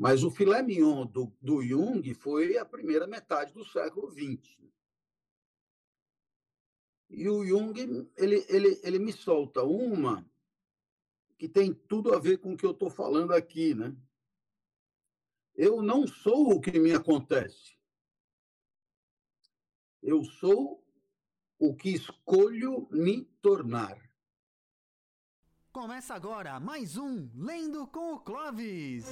Mas o filé mignon do, do Jung foi a primeira metade do século XX. E o Jung ele, ele, ele me solta uma que tem tudo a ver com o que eu estou falando aqui. Né? Eu não sou o que me acontece. Eu sou o que escolho me tornar. Começa agora mais um Lendo com o Clovis.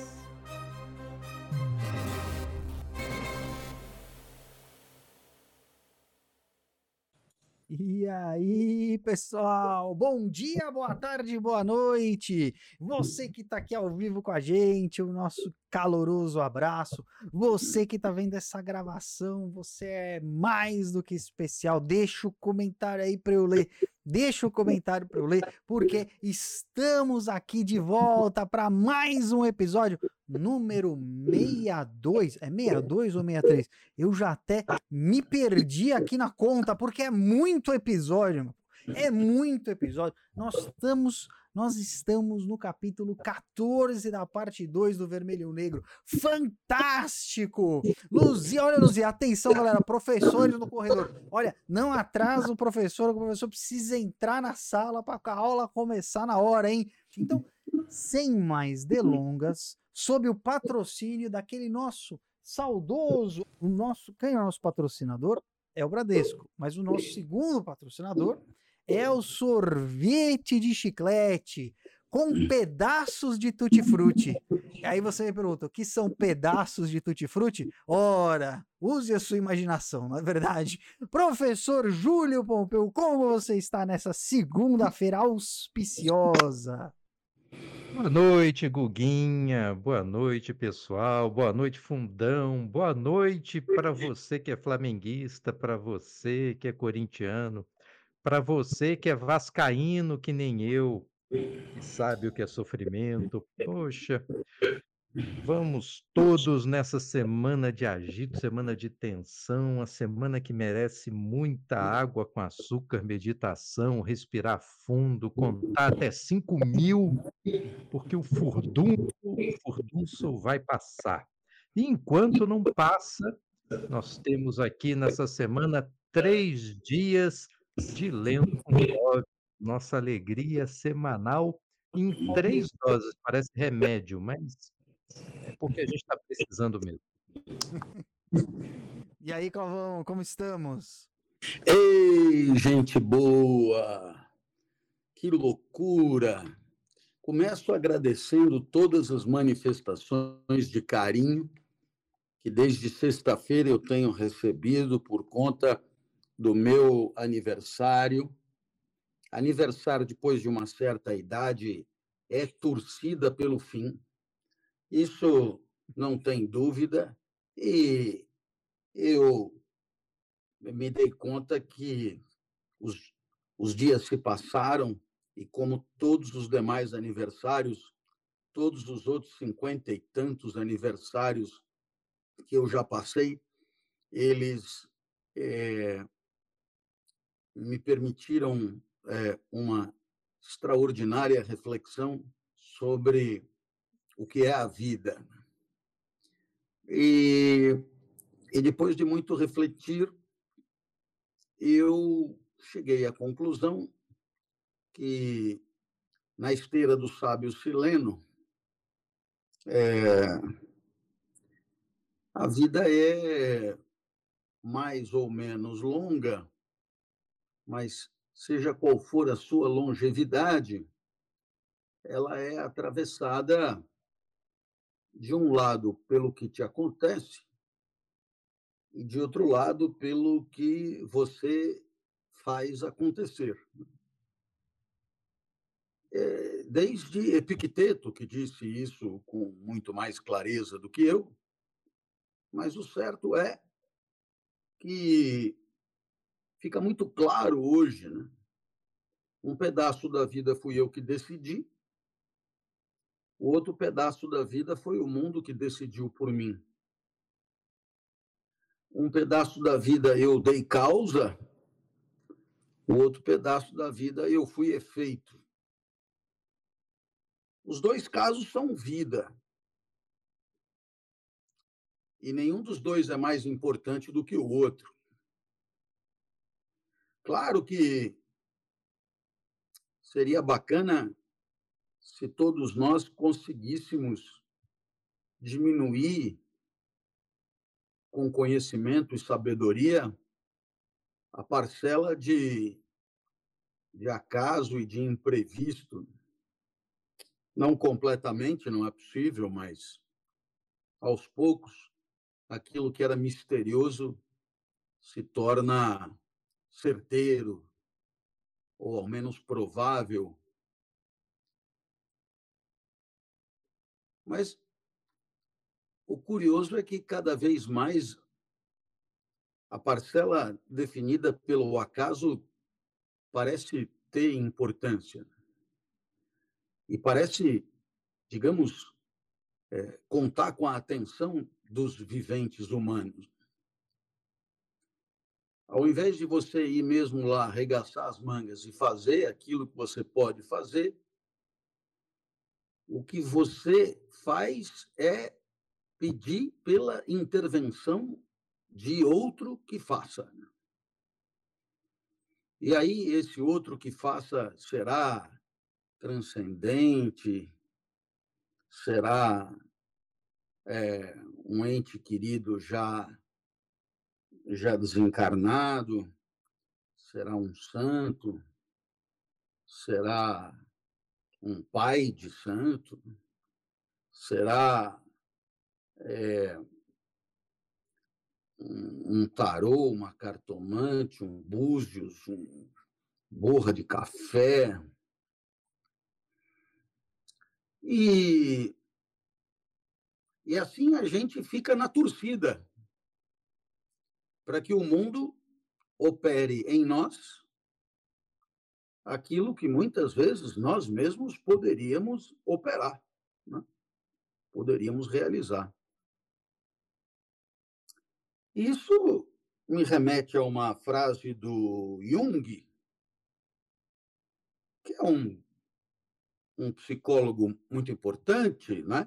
E aí, pessoal? Bom dia, boa tarde, boa noite. Você que está aqui ao vivo com a gente, o nosso caloroso abraço. Você que está vendo essa gravação, você é mais do que especial. Deixa o comentário aí para eu ler. Deixa o comentário para eu ler, porque estamos aqui de volta para mais um episódio número 62. É 62 ou 63? Eu já até me perdi aqui na conta, porque é muito episódio. É muito episódio. Nós estamos nós estamos no capítulo 14 da parte 2 do Vermelho Negro. Fantástico! Luzia, olha, Luzia, atenção, galera, professores no corredor. Olha, não atrasa o professor, o professor precisa entrar na sala para a aula começar na hora, hein? Então, sem mais delongas, sob o patrocínio daquele nosso saudoso, o nosso, quem é o nosso patrocinador? É o Bradesco, mas o nosso segundo patrocinador é o sorvete de chiclete com pedaços de tutti-frutti. Aí você me pergunta, o que são pedaços de tutti-frutti? Ora, use a sua imaginação, não é verdade? Professor Júlio Pompeu, como você está nessa segunda-feira auspiciosa? Boa noite, Guguinha. Boa noite, pessoal. Boa noite, Fundão. Boa noite para você que é flamenguista, para você que é corintiano, para você que é vascaíno que nem eu, que sabe o que é sofrimento. Poxa, vamos todos nessa semana de agito, semana de tensão, a semana que merece muita água com açúcar, meditação, respirar fundo, contar até 5 mil, porque o furdunço, o furdunço vai passar. E enquanto não passa, nós temos aqui nessa semana três dias de Lendo com Love, nossa alegria semanal em três doses. Parece remédio, mas é porque a gente está precisando mesmo. E aí, Calvão, como estamos? Ei, gente boa! Que loucura! Começo agradecendo todas as manifestações de carinho que desde sexta-feira eu tenho recebido por conta do meu aniversário. Aniversário depois de uma certa idade é torcida pelo fim. Isso não tem dúvida. E eu me dei conta que os, os dias se passaram e, como todos os demais aniversários, todos os outros cinquenta e tantos aniversários que eu já passei, eles é, me permitiram é, uma extraordinária reflexão sobre o que é a vida. E, e depois de muito refletir, eu cheguei à conclusão que, na esteira do sábio sileno, é, a vida é mais ou menos longa, mas seja qual for a sua longevidade, ela é atravessada de um lado pelo que te acontece e de outro lado pelo que você faz acontecer. É, desde Epicteto, que disse isso com muito mais clareza do que eu, mas o certo é que fica muito claro hoje. Né? Um pedaço da vida fui eu que decidi, o outro pedaço da vida foi o mundo que decidiu por mim. Um pedaço da vida eu dei causa, o outro pedaço da vida eu fui efeito. Os dois casos são vida. e nenhum dos dois é mais importante do que o outro. Claro que seria bacana se todos nós conseguíssemos diminuir com conhecimento e sabedoria a parcela de, de acaso e de imprevisto. Não completamente, não é possível, mas aos poucos, aquilo que era misterioso se torna certeiro, ou ao menos provável. Mas o curioso é que cada vez mais a parcela definida pelo acaso parece ter importância. E parece, digamos, é, contar com a atenção dos viventes humanos. Ao invés de você ir mesmo lá arregaçar as mangas e fazer aquilo que você pode fazer, o que você faz é pedir pela intervenção de outro que faça. E aí, esse outro que faça será transcendente, será é, um ente querido já já desencarnado, será um santo, será um pai de santo, será é, um, um tarô, uma cartomante, um búzios, um borra de café. E, e assim a gente fica na torcida para que o mundo opere em nós aquilo que muitas vezes nós mesmos poderíamos operar, né? poderíamos realizar. Isso me remete a uma frase do Jung, que é um, um psicólogo muito importante, né?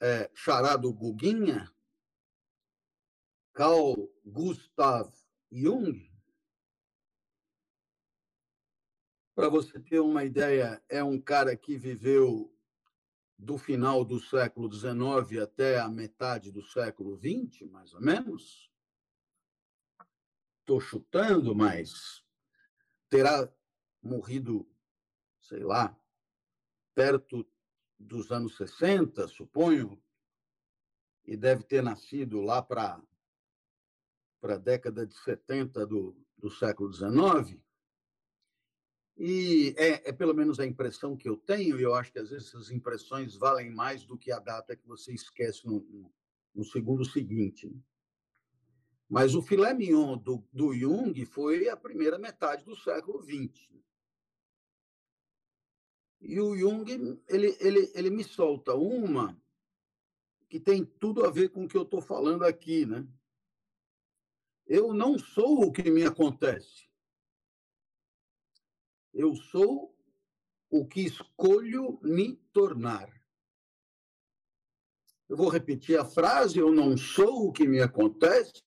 É, charado Guguinha, Carl Gustav Jung, para você ter uma ideia, é um cara que viveu do final do século XIX até a metade do século XX, mais ou menos. Estou chutando, mas terá morrido, sei lá, perto dos anos 60, suponho, e deve ter nascido lá para para a década de 70 do, do século XIX. E é, é, pelo menos a impressão que eu tenho, e eu acho que às vezes essas impressões valem mais do que a data que você esquece no, no, no segundo seguinte. Mas o filé mignon do, do Jung foi a primeira metade do século XX. E o Jung, ele, ele, ele me solta uma que tem tudo a ver com o que eu estou falando aqui, né? Eu não sou o que me acontece. Eu sou o que escolho me tornar. Eu vou repetir a frase: eu não sou o que me acontece,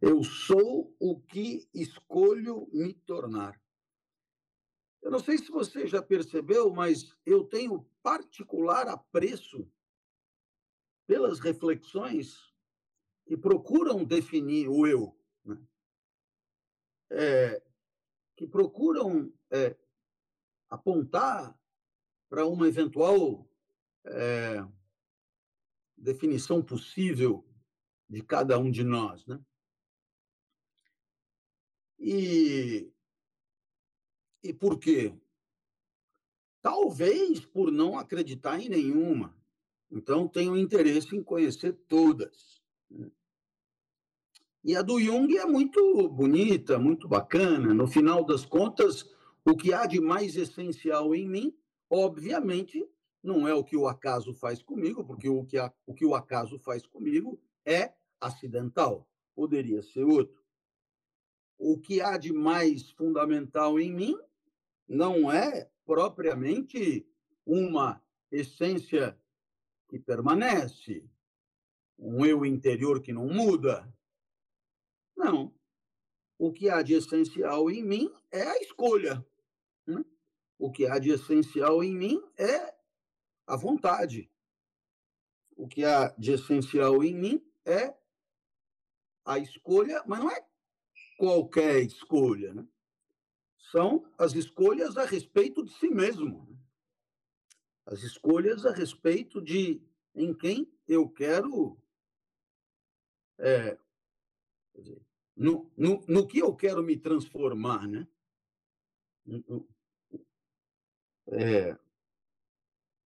eu sou o que escolho me tornar. Eu não sei se você já percebeu, mas eu tenho particular apreço pelas reflexões que procuram definir o eu? É, que procuram é, apontar para uma eventual é, definição possível de cada um de nós. Né? E, e por quê? Talvez por não acreditar em nenhuma. Então, tenho interesse em conhecer todas. Né? E a do Jung é muito bonita, muito bacana. No final das contas, o que há de mais essencial em mim, obviamente, não é o que o acaso faz comigo, porque o que, a, o, que o acaso faz comigo é acidental, poderia ser outro. O que há de mais fundamental em mim não é propriamente uma essência que permanece, um eu interior que não muda? Não. O que há de essencial em mim é a escolha. Né? O que há de essencial em mim é a vontade. O que há de essencial em mim é a escolha, mas não é qualquer escolha, né? São as escolhas a respeito de si mesmo. Né? As escolhas a respeito de em quem eu quero. É, no, no, no que eu quero me transformar, né? É,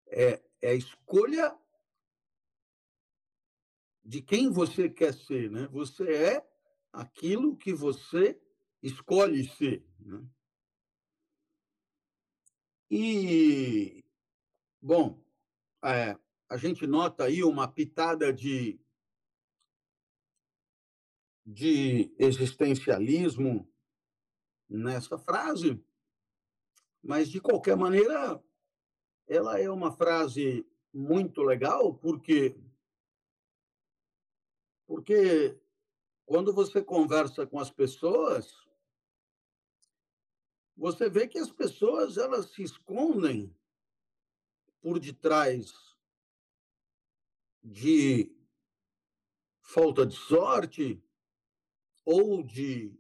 é, é a escolha de quem você quer ser, né? Você é aquilo que você escolhe ser. Né? E, bom, é, a gente nota aí uma pitada de, de existencialismo nessa frase, mas, de qualquer maneira, ela é uma frase muito legal, porque porque quando você conversa com as pessoas, você vê que as pessoas elas se escondem por detrás de falta de sorte ou de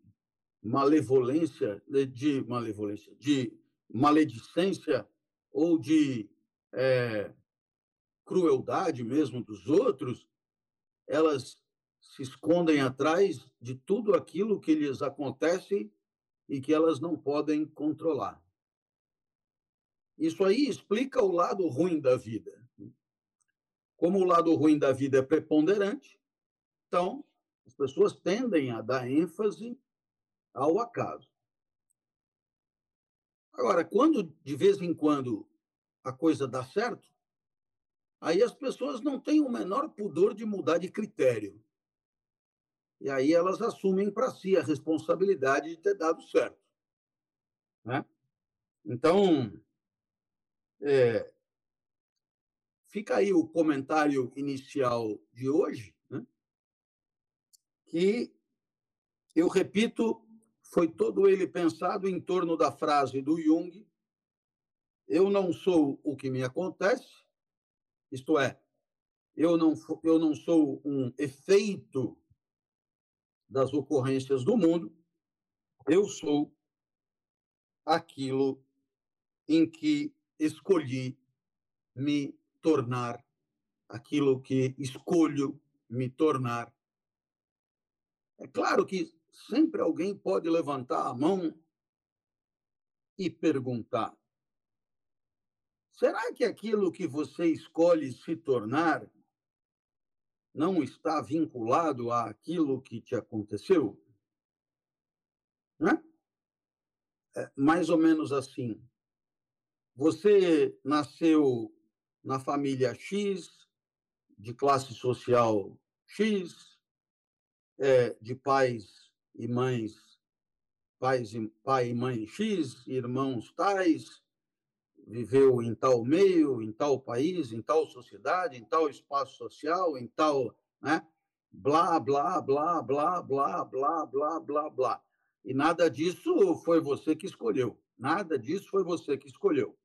malevolência, de malevolência, de maledicência ou de é, crueldade mesmo dos outros, elas se escondem atrás de tudo aquilo que lhes acontece e que elas não podem controlar. Isso aí explica o lado ruim da vida. Como o lado ruim da vida é preponderante, então as pessoas tendem a dar ênfase ao acaso. Agora, quando de vez em quando a coisa dá certo, aí as pessoas não têm o menor pudor de mudar de critério. E aí elas assumem para si a responsabilidade de ter dado certo. Né? Então, é, fica aí o comentário inicial de hoje? Que, eu repito, foi todo ele pensado em torno da frase do Jung: Eu não sou o que me acontece, isto é, eu não, eu não sou um efeito das ocorrências do mundo, eu sou aquilo em que escolhi me tornar, aquilo que escolho me tornar. É claro que sempre alguém pode levantar a mão e perguntar: será que aquilo que você escolhe se tornar não está vinculado àquilo que te aconteceu? Né? É mais ou menos assim. Você nasceu na família X, de classe social X, é, de pais e mães, pais e, pai e mãe X, irmãos tais, viveu em tal meio, em tal país, em tal sociedade, em tal espaço social, em tal, né? Blá, blá, blá, blá, blá, blá, blá, blá, blá. E nada disso foi você que escolheu. Nada disso foi você que escolheu.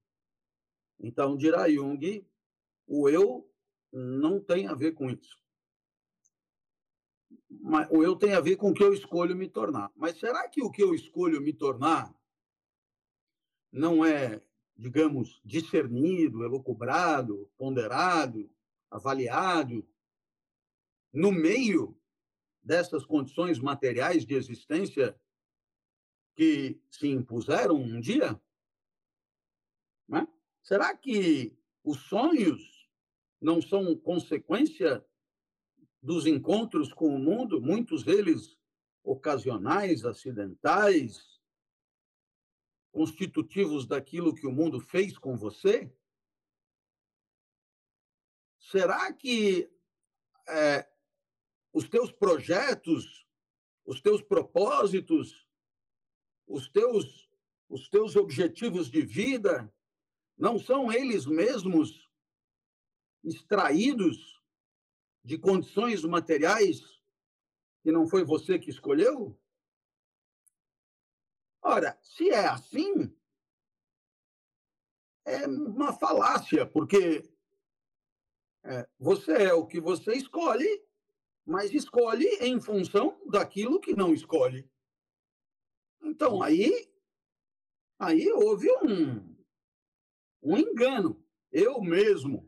Então, dirá Jung, o eu não tem a ver com isso. Mas, o eu tem a ver com o que eu escolho me tornar. Mas será que o que eu escolho me tornar não é digamos, discernido, elucubrado, ponderado, avaliado, no meio dessas condições materiais de existência que se impuseram um dia? Né? Será que os sonhos não são consequência dos encontros com o mundo, muitos deles ocasionais, acidentais, constitutivos daquilo que o mundo fez com você? Será que é, os teus projetos, os teus propósitos, os teus, os teus objetivos de vida não são eles mesmos extraídos de condições materiais que não foi você que escolheu? Ora, se é assim, é uma falácia, porque é, você é o que você escolhe, mas escolhe em função daquilo que não escolhe. Então, aí, aí houve um, um engano. Eu mesmo,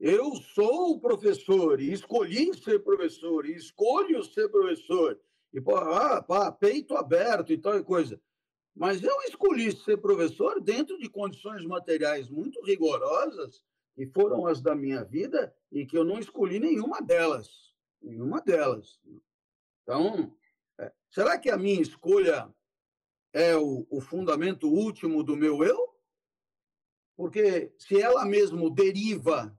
eu sou professor e escolhi ser professor e escolho ser professor e ah, pá, peito aberto e tal coisa. Mas eu escolhi ser professor dentro de condições materiais muito rigorosas que foram as da minha vida e que eu não escolhi nenhuma delas, nenhuma delas. Então, é, será que a minha escolha é o, o fundamento último do meu eu? Porque se ela mesmo deriva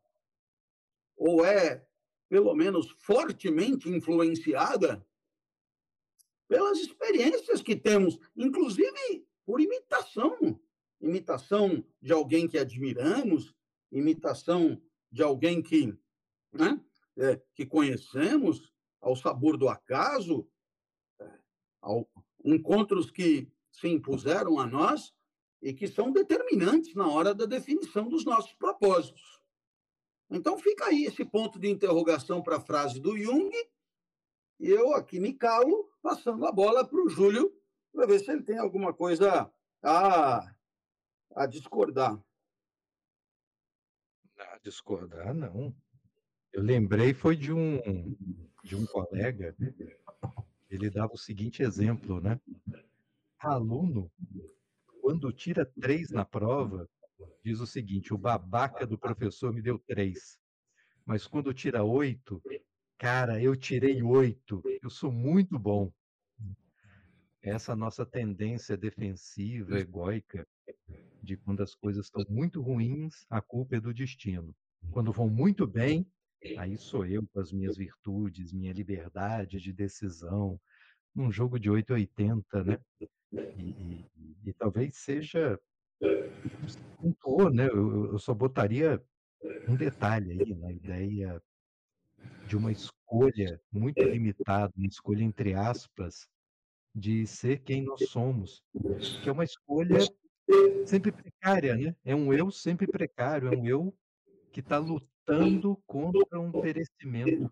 ou é, pelo menos, fortemente influenciada pelas experiências que temos, inclusive por imitação imitação de alguém que admiramos, imitação de alguém que, né, é, que conhecemos, ao sabor do acaso, é, ao, encontros que se impuseram a nós e que são determinantes na hora da definição dos nossos propósitos. Então fica aí esse ponto de interrogação para a frase do Jung, e eu aqui me calo, passando a bola para o Júlio, para ver se ele tem alguma coisa a, a discordar. A discordar, não. Eu lembrei, foi de um, de um colega, ele dava o seguinte exemplo, né? Aluno, quando tira três na prova, diz o seguinte: o babaca do professor me deu três. Mas quando tira oito, cara, eu tirei oito, eu sou muito bom. Essa nossa tendência defensiva, egóica, de quando as coisas estão muito ruins, a culpa é do destino. Quando vão muito bem, aí sou eu com as minhas virtudes, minha liberdade de decisão, num jogo de 880, né? E, e, e talvez seja. Pontuou, né? Eu, eu só botaria um detalhe aí na ideia de uma escolha muito limitada, uma escolha entre aspas, de ser quem nós somos, que é uma escolha sempre precária, né? É um eu sempre precário, é um eu que está lutando contra um perecimento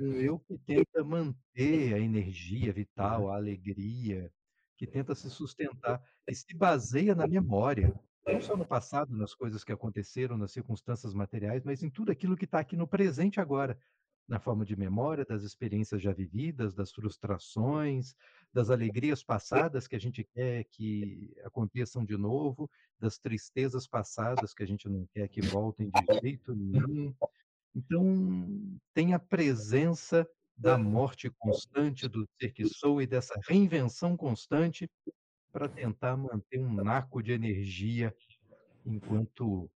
um eu que tenta manter a energia vital, a alegria, que tenta se sustentar e se baseia na memória, não só no passado, nas coisas que aconteceram, nas circunstâncias materiais, mas em tudo aquilo que está aqui no presente agora, na forma de memória das experiências já vividas, das frustrações, das alegrias passadas que a gente quer que aconteçam de novo, das tristezas passadas que a gente não quer que voltem de jeito nenhum, então, tem a presença da morte constante do ser que sou e dessa reinvenção constante para tentar manter um naco de energia enquanto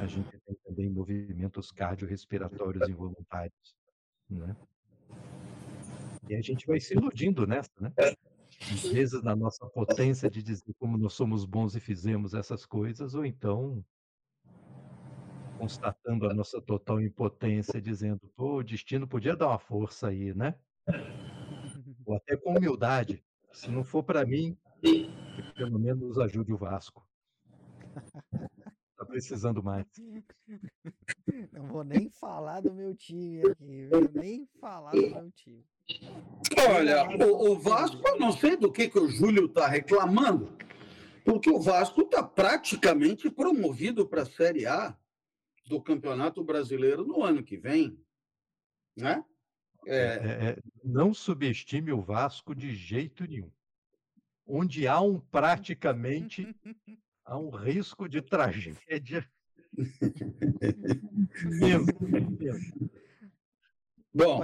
a gente tem também movimentos cardiorrespiratórios involuntários, né? E a gente vai se iludindo nessa, né? Às vezes na nossa potência de dizer como nós somos bons e fizemos essas coisas, ou então constatando a nossa total impotência, dizendo, pô, o destino podia dar uma força aí, né? Ou até com humildade. Se não for para mim, que pelo menos ajude o Vasco. Tá precisando mais. Não vou nem falar do meu time aqui, viu? Nem falar do meu time. Olha, o, o Vasco, eu não sei do que, que o Júlio está reclamando, porque o Vasco está praticamente promovido para a Série A do Campeonato Brasileiro no ano que vem. Né? É... É, é, não subestime o Vasco de jeito nenhum. Onde há um praticamente há um risco de tragédia. mesmo, Bom,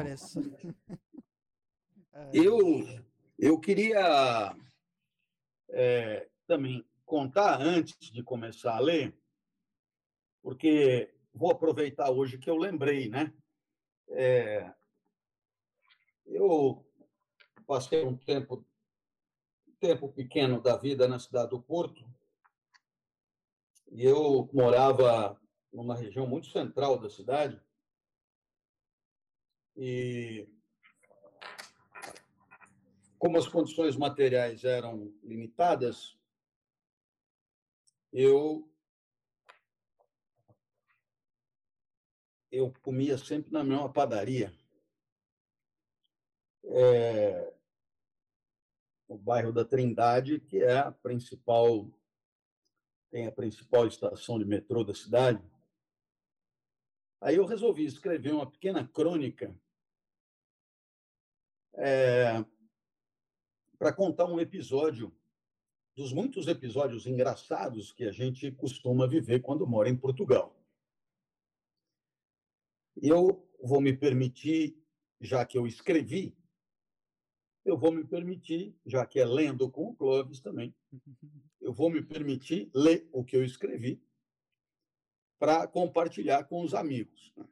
eu, eu queria é, também contar, antes de começar a ler, porque vou aproveitar hoje que eu lembrei, né? É, eu passei um tempo, tempo pequeno da vida na cidade do Porto e eu morava numa região muito central da cidade E como as condições materiais eram limitadas, eu eu comia sempre na mesma padaria. É, o bairro da Trindade, que é a principal tem a principal estação de metrô da cidade. Aí eu resolvi escrever uma pequena crônica é, para contar um episódio dos muitos episódios engraçados que a gente costuma viver quando mora em Portugal. Eu vou me permitir, já que eu escrevi, eu vou me permitir, já que é lendo com o Clóvis também, eu vou me permitir ler o que eu escrevi para compartilhar com os amigos. Né?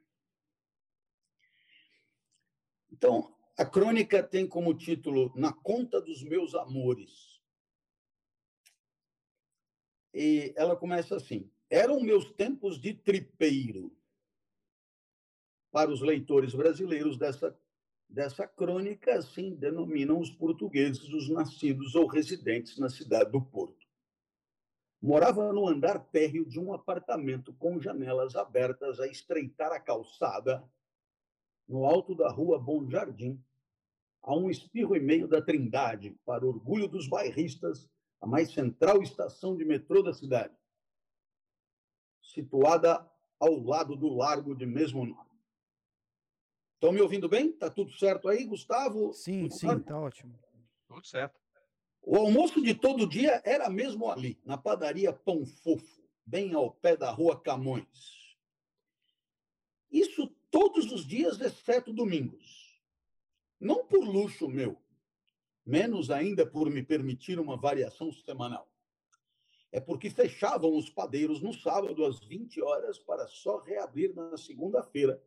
Então, a crônica tem como título Na Conta dos Meus Amores. E ela começa assim: Eram meus tempos de tripeiro. Para os leitores brasileiros dessa dessa crônica, assim denominam os portugueses os nascidos ou residentes na cidade do Porto. Morava no andar térreo de um apartamento com janelas abertas a estreitar a calçada, no alto da rua Bom Jardim, a um espirro e meio da Trindade, para orgulho dos bairristas, a mais central estação de metrô da cidade, situada ao lado do largo de mesmo nome. Estão me ouvindo bem? Tá tudo certo aí, Gustavo? Sim, tudo sim, certo? tá ótimo. Tudo certo. O almoço de todo dia era mesmo ali, na padaria Pão Fofo, bem ao pé da rua Camões. Isso todos os dias, exceto domingos. Não por luxo meu, menos ainda por me permitir uma variação semanal. É porque fechavam os padeiros no sábado às 20 horas para só reabrir na segunda-feira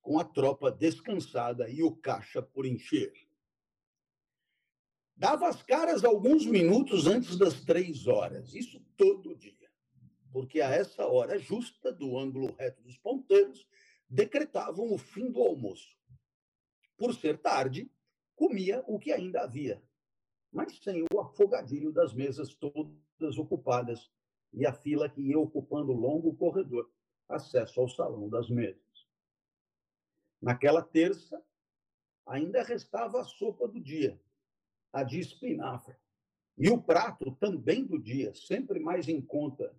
com a tropa descansada e o caixa por encher. Dava as caras alguns minutos antes das três horas, isso todo dia, porque a essa hora justa do ângulo reto dos ponteiros decretavam o fim do almoço. Por ser tarde, comia o que ainda havia, mas sem o afogadilho das mesas todas ocupadas e a fila que ia ocupando o longo corredor, acesso ao salão das mesas. Naquela terça, ainda restava a sopa do dia, a de espinafre. E o prato também do dia, sempre mais em conta,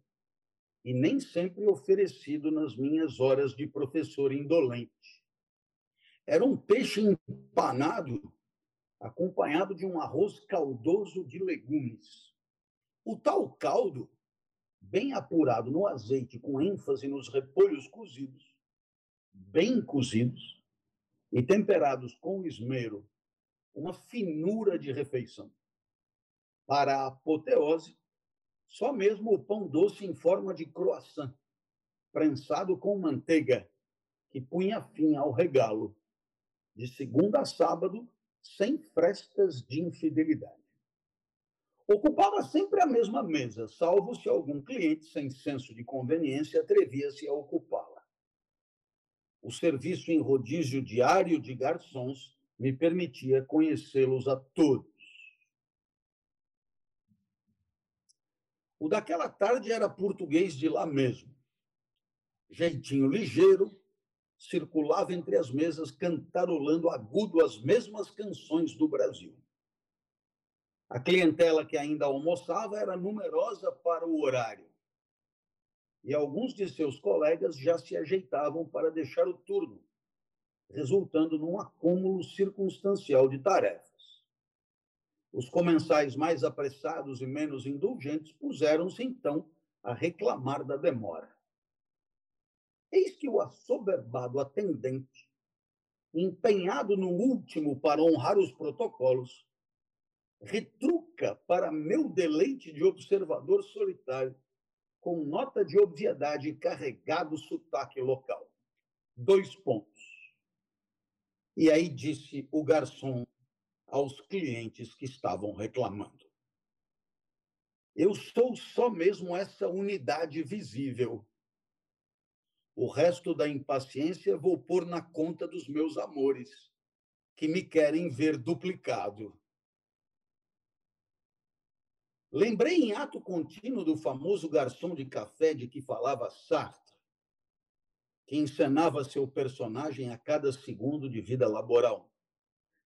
e nem sempre oferecido nas minhas horas de professor indolente. Era um peixe empanado, acompanhado de um arroz caldoso de legumes. O tal caldo, bem apurado no azeite, com ênfase nos repolhos cozidos, bem cozidos e temperados com esmero, uma finura de refeição. Para a apoteose, só mesmo o pão doce em forma de croissant, prensado com manteiga, que punha fim ao regalo, de segunda a sábado, sem frestas de infidelidade. Ocupava sempre a mesma mesa, salvo se algum cliente sem senso de conveniência atrevia-se a ocupá-la o serviço em rodízio diário de garçons me permitia conhecê-los a todos. O daquela tarde era português de lá mesmo. Jeitinho ligeiro, circulava entre as mesas cantarolando agudo as mesmas canções do Brasil. A clientela que ainda almoçava era numerosa para o horário e alguns de seus colegas já se ajeitavam para deixar o turno, resultando num acúmulo circunstancial de tarefas. Os comensais mais apressados e menos indulgentes puseram-se então a reclamar da demora. Eis que o assoberbado atendente, empenhado no último para honrar os protocolos, retruca para meu deleite de observador solitário com nota de obviedade carregado sotaque local. Dois pontos. E aí disse o garçom aos clientes que estavam reclamando: Eu sou só mesmo essa unidade visível. O resto da impaciência vou pôr na conta dos meus amores, que me querem ver duplicado. Lembrei em ato contínuo do famoso garçom de café de que falava Sartre, que encenava seu personagem a cada segundo de vida laboral,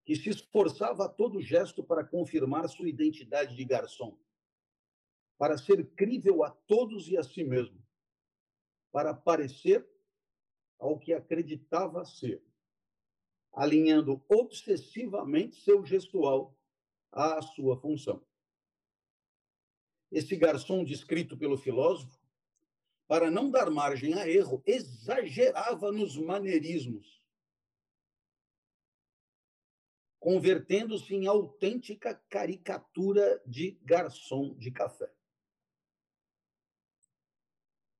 que se esforçava a todo gesto para confirmar sua identidade de garçom, para ser crível a todos e a si mesmo, para parecer ao que acreditava ser, alinhando obsessivamente seu gestual à sua função esse garçom descrito pelo filósofo, para não dar margem a erro, exagerava nos maneirismos, convertendo-se em autêntica caricatura de garçom de café.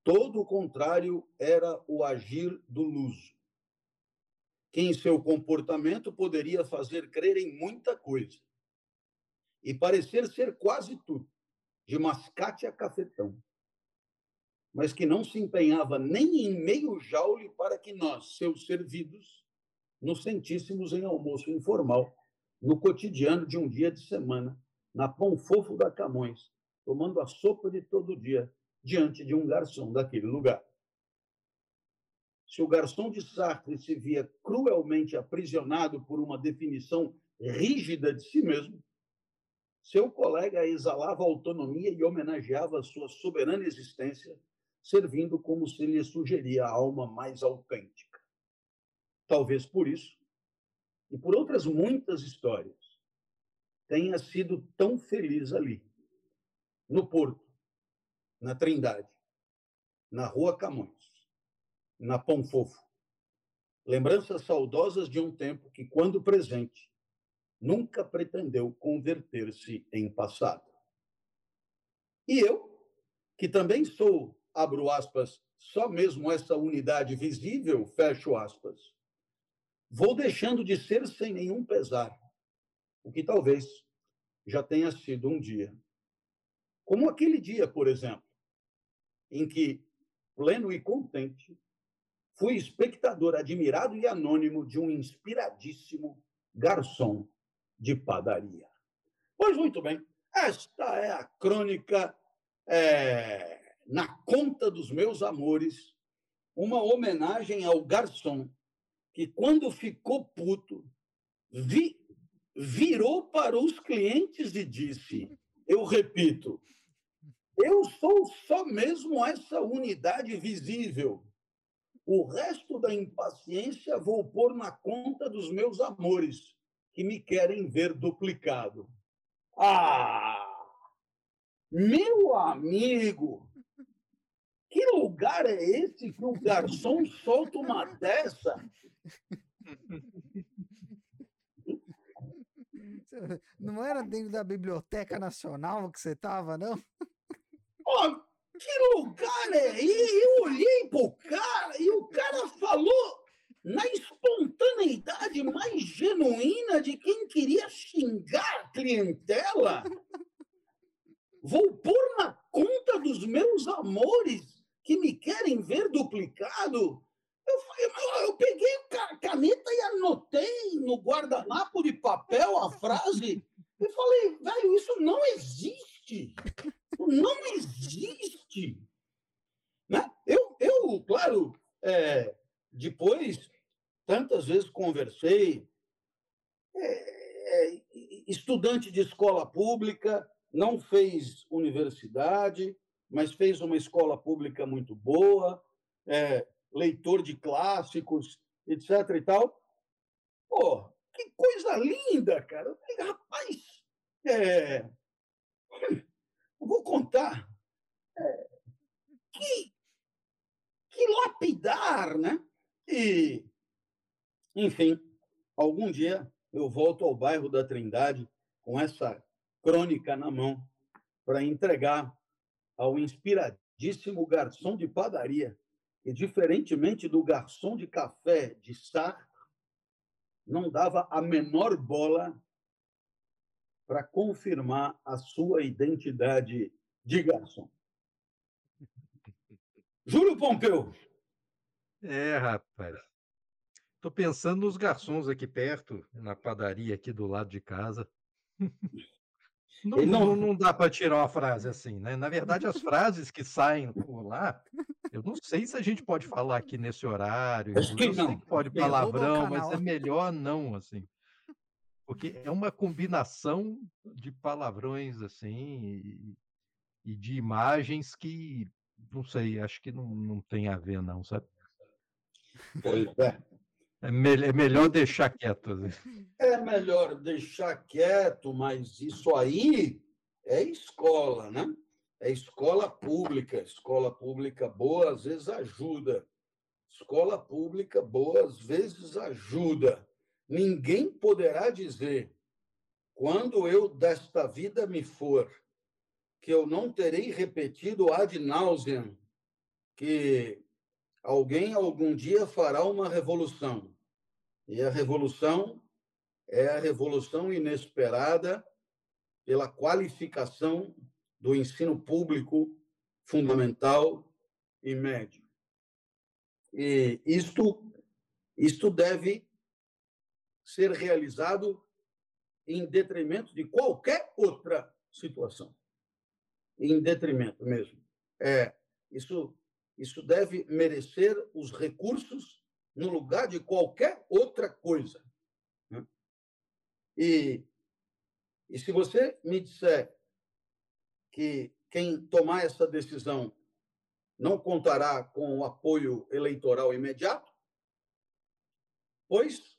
Todo o contrário era o agir do luso, que em seu comportamento poderia fazer crer em muita coisa e parecer ser quase tudo de mascate a cafetão, mas que não se empenhava nem em meio jaule para que nós, seus servidos, nos sentíssemos em almoço informal, no cotidiano de um dia de semana, na Pão Fofo da Camões, tomando a sopa de todo dia, diante de um garçom daquele lugar. Se o garçom de Sartre se via cruelmente aprisionado por uma definição rígida de si mesmo, seu colega exalava autonomia e homenageava sua soberana existência, servindo como se lhe sugeria a alma mais autêntica. Talvez por isso, e por outras muitas histórias, tenha sido tão feliz ali, no Porto, na Trindade, na Rua Camões, na Pão Fofo. Lembranças saudosas de um tempo que, quando presente, nunca pretendeu converter-se em passado. E eu, que também sou, abro aspas, só mesmo essa unidade visível, fecho aspas, vou deixando de ser sem nenhum pesar, o que talvez já tenha sido um dia. Como aquele dia, por exemplo, em que, pleno e contente, fui espectador admirado e anônimo de um inspiradíssimo garçom de padaria. Pois muito bem, esta é a crônica é, na conta dos meus amores, uma homenagem ao garçom que, quando ficou puto, vi, virou para os clientes e disse: Eu repito, eu sou só mesmo essa unidade visível. O resto da impaciência vou pôr na conta dos meus amores que me querem ver duplicado. Ah! Meu amigo! Que lugar é esse que o garçom solta uma dessa? Não era dentro da Biblioteca Nacional que você estava, não? Oh, que lugar é esse? Eu olhei pro cara e o cara falou na espontaneidade mais genuína de quem queria xingar a clientela. Vou pôr na conta dos meus amores que me querem ver duplicado. Eu, eu peguei a caneta e anotei no guardanapo de papel a frase e falei, velho, isso não existe. Não existe. Né? Eu, eu claro, é, depois tantas vezes conversei, é, é, estudante de escola pública, não fez universidade, mas fez uma escola pública muito boa, é, leitor de clássicos, etc. e tal. Pô, que coisa linda, cara! Eu falei, rapaz, é... vou contar. É... Que, que lapidar, né? E enfim, algum dia eu volto ao bairro da Trindade com essa crônica na mão para entregar ao inspiradíssimo garçom de padaria, que, diferentemente do garçom de café de Sartre, não dava a menor bola para confirmar a sua identidade de garçom. Júlio Pompeu, É, rapaz. Tô pensando nos garçons aqui perto, na padaria aqui do lado de casa. Não, Ele não, não- dá para tirar uma frase assim, né? Na verdade, as frases que saem por lá, eu não sei se a gente pode falar aqui nesse horário. Acho que não. que pode palavrão, mas é melhor não, assim. Porque é uma combinação de palavrões, assim, e, e de imagens que, não sei, acho que não, não tem a ver, não, sabe? Pois é. É, mel- é melhor deixar quieto. assim. É melhor deixar quieto, mas isso aí é escola, né? É escola pública. Escola pública boa às vezes ajuda. Escola pública boa às vezes ajuda. Ninguém poderá dizer, quando eu desta vida me for, que eu não terei repetido ad nauseam que alguém algum dia fará uma revolução. E a revolução é a revolução inesperada pela qualificação do ensino público fundamental e médio. E isto, isto deve ser realizado em detrimento de qualquer outra situação. Em detrimento mesmo. É, isso, isso deve merecer os recursos no lugar de qualquer outra coisa. né? E, e se você me disser que quem tomar essa decisão não contará com o apoio eleitoral imediato, pois,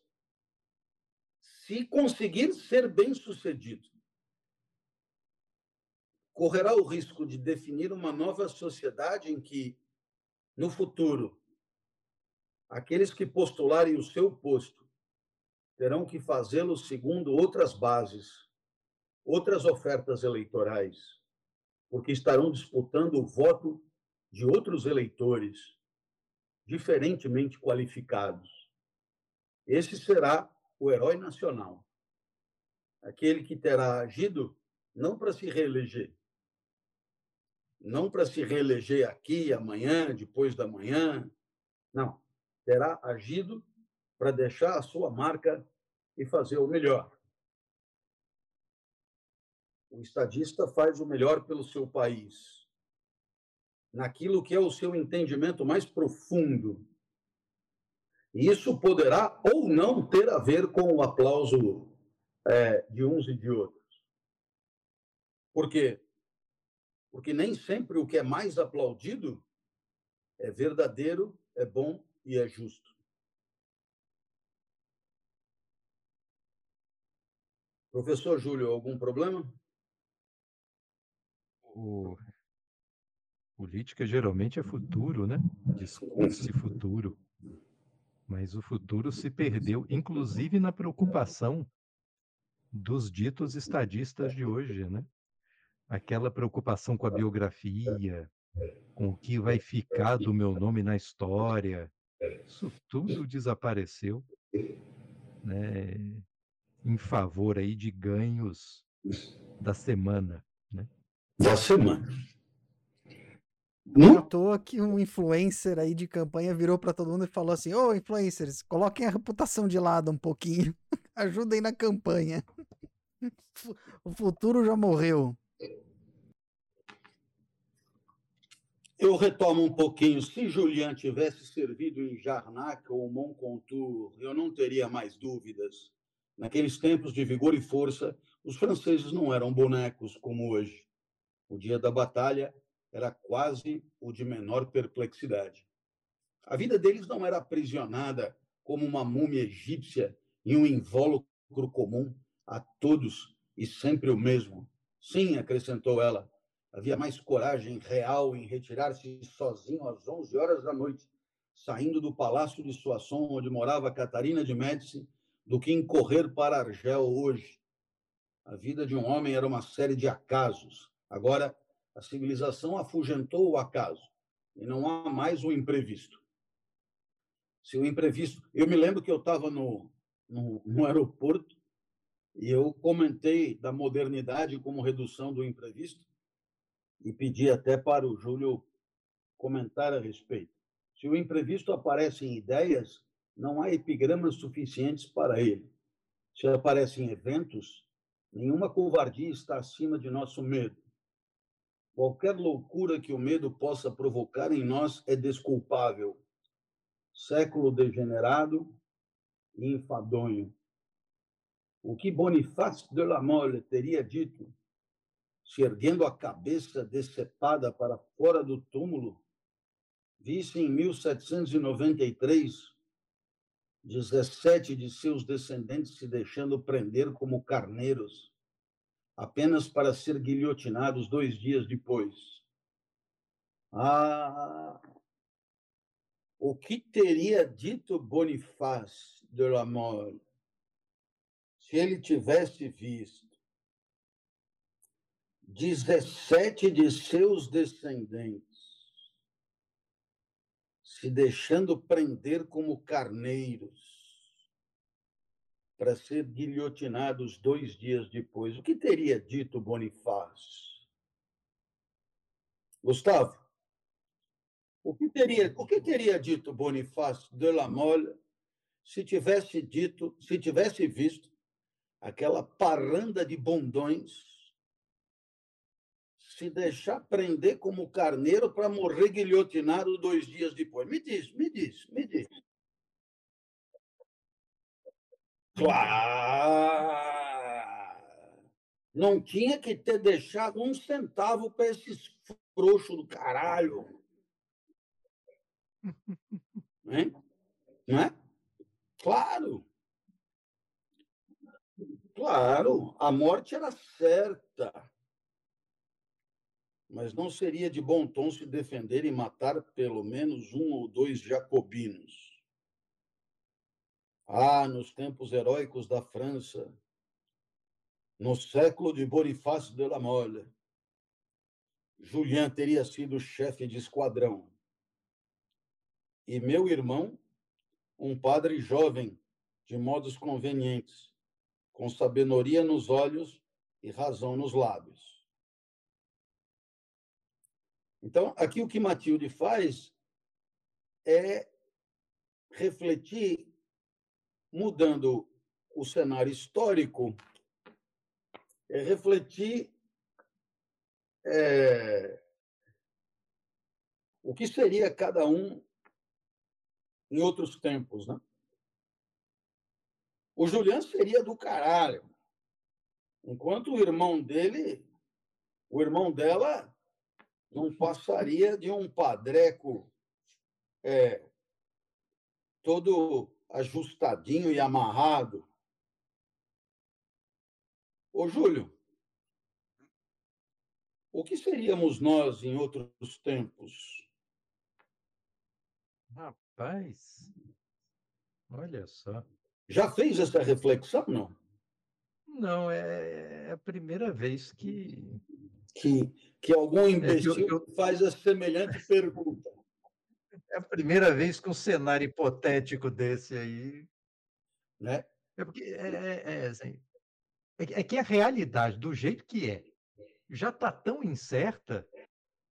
se conseguir ser bem-sucedido, correrá o risco de definir uma nova sociedade em que, no futuro, aqueles que postularem o seu posto terão que fazê-lo segundo outras bases, outras ofertas eleitorais, porque estarão disputando o voto de outros eleitores diferentemente qualificados. Esse será o herói nacional, aquele que terá agido não para se reeleger, não para se reeleger aqui, amanhã, depois da manhã, não. Terá agido para deixar a sua marca e fazer o melhor. O estadista faz o melhor pelo seu país, naquilo que é o seu entendimento mais profundo. E isso poderá ou não ter a ver com o aplauso é, de uns e de outros. Por quê? Porque nem sempre o que é mais aplaudido é verdadeiro, é bom e é justo. Professor Júlio, algum problema? O... Política geralmente é futuro, né? Discute-se futuro. Mas o futuro se perdeu, inclusive na preocupação dos ditos estadistas de hoje, né? Aquela preocupação com a biografia, com o que vai ficar do meu nome na história. Isso tudo desapareceu, né? Em favor aí de ganhos da semana. Da semana. Não Não à toa que um influencer aí de campanha virou para todo mundo e falou assim: Ô, influencers, coloquem a reputação de lado um pouquinho. Ajudem na campanha. O futuro já morreu. Eu retomo um pouquinho. Se Julian tivesse servido em Jarnac ou Montcontour, eu não teria mais dúvidas. Naqueles tempos de vigor e força, os franceses não eram bonecos como hoje. O dia da batalha era quase o de menor perplexidade. A vida deles não era aprisionada como uma múmia egípcia em um invólucro comum a todos e sempre o mesmo. Sim, acrescentou ela, havia mais coragem real em retirar-se sozinho às 11 horas da noite, saindo do palácio de Soissons, onde morava Catarina de Médici, do que em correr para Argel hoje. A vida de um homem era uma série de acasos. Agora, a civilização afugentou o acaso e não há mais o imprevisto. Se o imprevisto. Eu me lembro que eu estava no, no, no aeroporto e eu comentei da modernidade como redução do imprevisto e pedi até para o Júlio comentar a respeito. Se o imprevisto aparece em ideias, não há epigramas suficientes para ele. Se aparecem eventos, nenhuma covardia está acima de nosso medo. Qualquer loucura que o medo possa provocar em nós é desculpável. Século degenerado e enfadonho. O que Bonifácio de la Mole teria dito, se erguendo a cabeça decepada para fora do túmulo, visse em 1793 17 de seus descendentes se deixando prender como carneiros, apenas para ser guilhotinados dois dias depois. Ah, o que teria dito Bonifácio de la se ele tivesse visto 17 de seus descendentes se deixando prender como carneiros para ser guilhotinados dois dias depois. O que teria dito Bonifácio? Gustavo, o que teria, o que teria dito Bonifácio de la Mole se tivesse dito, se tivesse visto aquela parranda de bondões se deixar prender como carneiro para morrer guilhotinado dois dias depois? Me diz, me diz, me diz. Claro! Não tinha que ter deixado um centavo para esses frouxos do caralho. Hein? Não é? Claro. Claro, a morte era certa mas não seria de bom tom se defender e matar pelo menos um ou dois jacobinos. Ah, nos tempos heróicos da França, no século de Bonifácio de la Mole, Julian teria sido chefe de esquadrão. E meu irmão, um padre jovem, de modos convenientes, com sabedoria nos olhos e razão nos lábios. Então, aqui o que Matilde faz é refletir, mudando o cenário histórico, é refletir é, o que seria cada um em outros tempos, né? O Julian seria do caralho, enquanto o irmão dele, o irmão dela, não passaria de um padreco é, todo ajustadinho e amarrado. Ô, Júlio, o que seríamos nós em outros tempos? Rapaz, olha só. Já fez essa reflexão, não? Não, é, é a primeira vez que. Que que algum imbecil é eu... faz a semelhante pergunta. É a primeira vez que um cenário hipotético desse aí. Né? É porque é, é, é, assim, é, é que a realidade, do jeito que é, já está tão incerta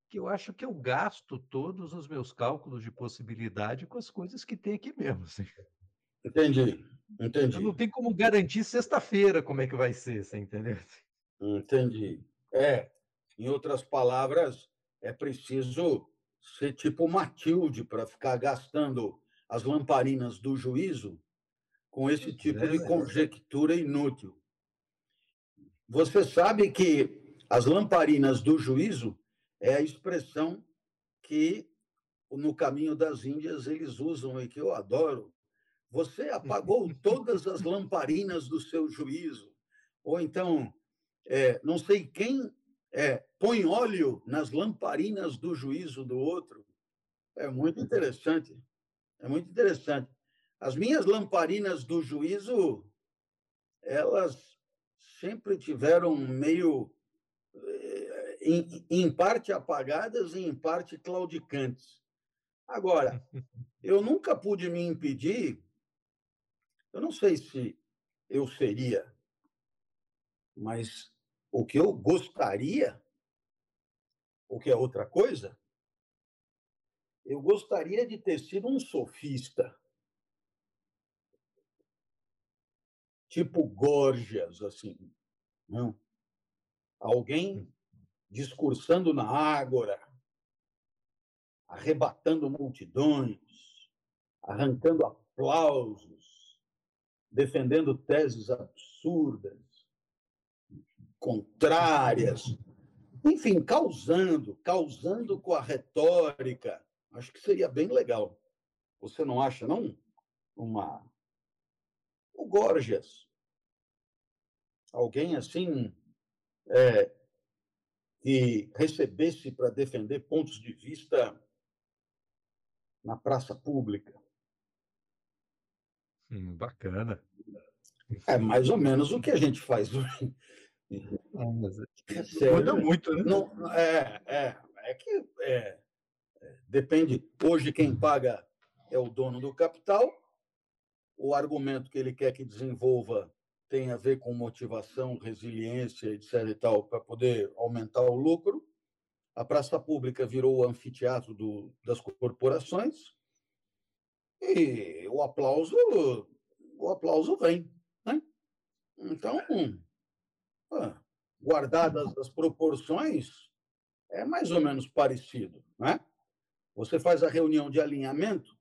que eu acho que eu gasto todos os meus cálculos de possibilidade com as coisas que tem aqui mesmo. Assim. Entendi, entendi. Eu não tem como garantir sexta-feira como é que vai ser, você entendeu? Entendi. É, em outras palavras, é preciso ser tipo Matilde para ficar gastando as lamparinas do juízo com esse tipo é, de conjectura inútil. Você sabe que as lamparinas do juízo é a expressão que no caminho das Índias eles usam e que eu adoro. Você apagou todas as lamparinas do seu juízo. Ou então, é, não sei quem é, põe óleo nas lamparinas do juízo do outro. É muito interessante. É muito interessante. As minhas lamparinas do juízo, elas sempre tiveram meio, eh, em, em parte apagadas e em parte claudicantes. Agora, eu nunca pude me impedir, eu não sei se eu seria, mas o que eu gostaria, o que é outra coisa, eu gostaria de ter sido um sofista. Tipo Gorgias, assim. Não? Alguém discursando na ágora, arrebatando multidões, arrancando aplausos, defendendo teses absurdas, contrárias, enfim, causando, causando com a retórica. Acho que seria bem legal. Você não acha, não? Uma. O Gorgias. Alguém assim. É, que recebesse para defender pontos de vista na praça pública. Hum, bacana. É mais ou menos o que a gente faz hoje. É, Sério, muito, né? Não, é, é, é que é, é, depende. Hoje quem paga é o dono do capital. O argumento que ele quer que desenvolva tem a ver com motivação, resiliência, etc. e tal, para poder aumentar o lucro. A praça pública virou o anfiteatro do, das corporações e o aplauso, o aplauso vem, né? Então, guardadas as proporções, é mais ou menos parecido, né? Você faz a reunião de alinhamento,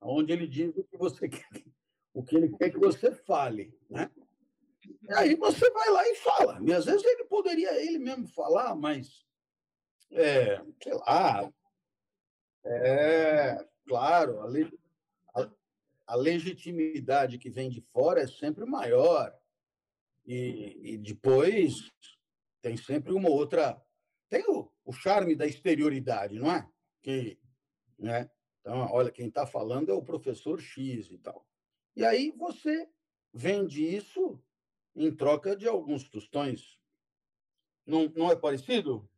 onde ele diz o que você quer, o que ele quer que você fale, né? E aí você vai lá e fala. E às vezes ele poderia ele mesmo falar, mas é, sei lá. É, claro, a, a, a, legitimidade que vem de fora é sempre maior. E, e depois tem sempre uma outra. Tem o, o charme da exterioridade, não é? Que, né? Então, olha, quem está falando é o professor X e tal. E aí você vende isso em troca de alguns tostões. Não, não é parecido?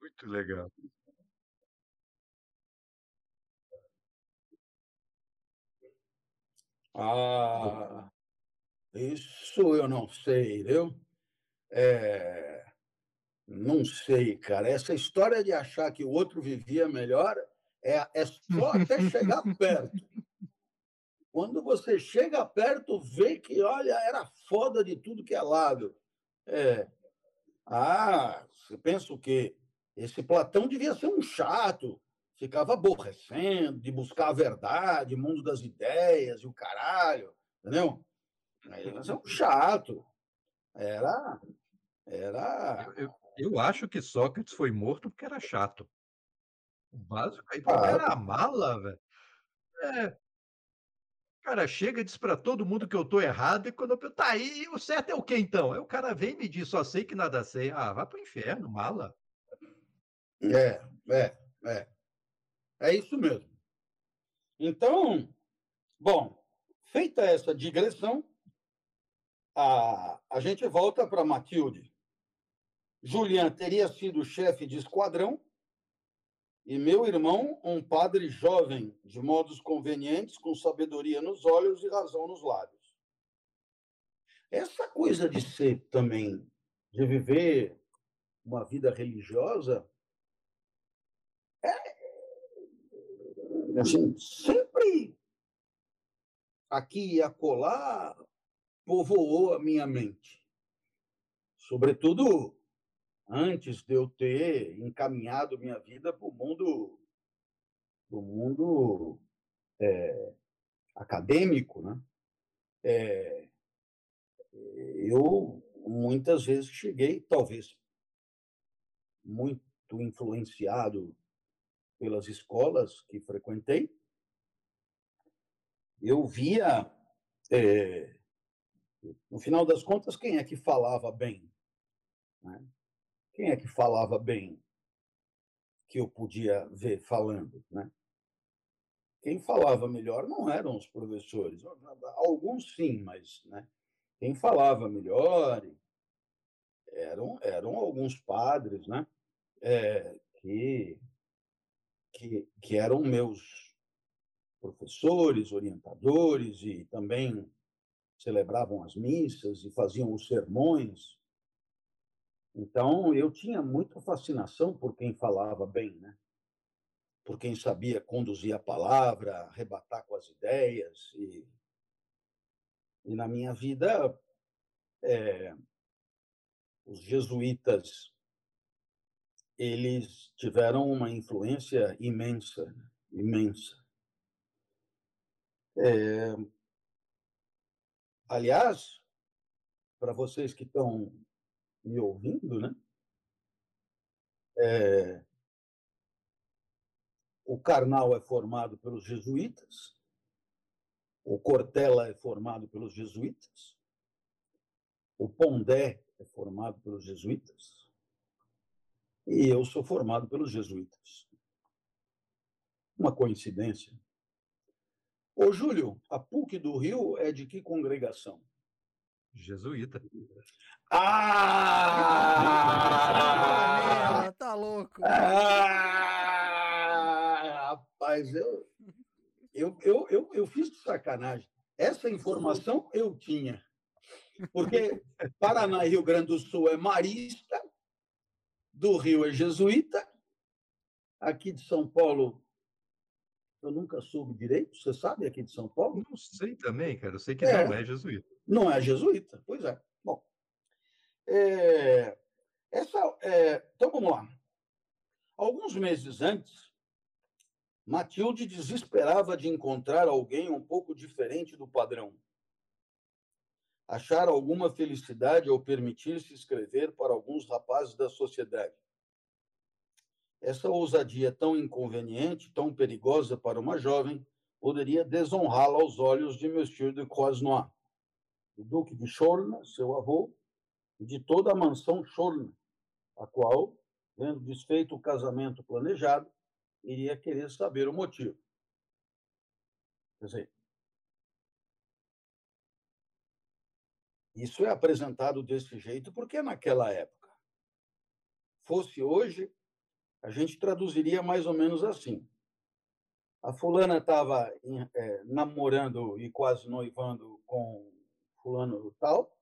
Muito legal. Ah, isso eu não sei, viu? É, não sei, cara. Essa história de achar que o outro vivia melhor é, é só até chegar perto. Quando você chega perto, vê que, olha, era foda de tudo que é lado. É. Ah, você pensa o quê? Esse Platão devia ser um chato, ficava aborrecendo de buscar a verdade, mundo das ideias e o caralho, entendeu? Ele é um chato. Era. Era. Eu, eu, acho que Sócrates foi morto porque era chato. O básico aí ah, era a mala, velho. É, cara chega e diz para todo mundo que eu tô errado, e quando eu tá aí, o certo é o quê então? Aí o cara vem e me diz, só sei que nada sei. Ah, vai pro inferno, mala. É, é, é. É isso mesmo. Então, bom, feita essa digressão, a, a gente volta para Matilde. Julian teria sido chefe de esquadrão e meu irmão, um padre jovem, de modos convenientes, com sabedoria nos olhos e razão nos lábios. Essa coisa de ser também, de viver uma vida religiosa, é assim, sempre aqui e acolá povoou a minha mente. Sobretudo antes de eu ter encaminhado minha vida para o mundo, pro mundo é, acadêmico, né? É, eu muitas vezes cheguei, talvez muito influenciado pelas escolas que frequentei, eu via, é, no final das contas, quem é que falava bem? Né? Quem é que falava bem que eu podia ver falando, né? Quem falava melhor não eram os professores, alguns sim, mas né? quem falava melhor eram, eram alguns padres, né? É, que, que, que eram meus professores, orientadores e também celebravam as missas e faziam os sermões. Então, eu tinha muita fascinação por quem falava bem, né? por quem sabia conduzir a palavra, arrebatar com as ideias. E, e na minha vida, é, os jesuítas eles tiveram uma influência imensa, imensa. É, aliás, para vocês que estão me ouvindo, né? É, o Karnal é formado pelos jesuítas, o Cortella é formado pelos jesuítas, o Pondé é formado pelos jesuítas, e eu sou formado pelos jesuítas. Uma coincidência. Ô, Júlio, a PUC do Rio é de que congregação? Jesuíta. Ah! tá louco. Ah, rapaz, eu, eu, eu, eu, eu fiz de sacanagem. Essa informação eu tinha. Porque Paraná e Rio Grande do Sul é marista, do Rio é jesuíta, aqui de São Paulo eu nunca soube direito. Você sabe aqui de São Paulo? Não sei também, cara. Eu sei que é. não é jesuíta. Não é jesuíta, pois é. Bom, é, essa, é, então vamos lá. Alguns meses antes, Matilde desesperava de encontrar alguém um pouco diferente do padrão. Achar alguma felicidade ao permitir-se escrever para alguns rapazes da sociedade. Essa ousadia tão inconveniente, tão perigosa para uma jovem, poderia desonrá-la aos olhos de Monsieur de Croisenois, o Duque de Chorna, seu avô, e de toda a mansão Chorna, a qual, vendo desfeito o casamento planejado, iria querer saber o motivo. Quer dizer, isso é apresentado desse jeito porque naquela época. Fosse hoje, a gente traduziria mais ou menos assim. A fulana estava é, namorando e quase noivando com fulano tal,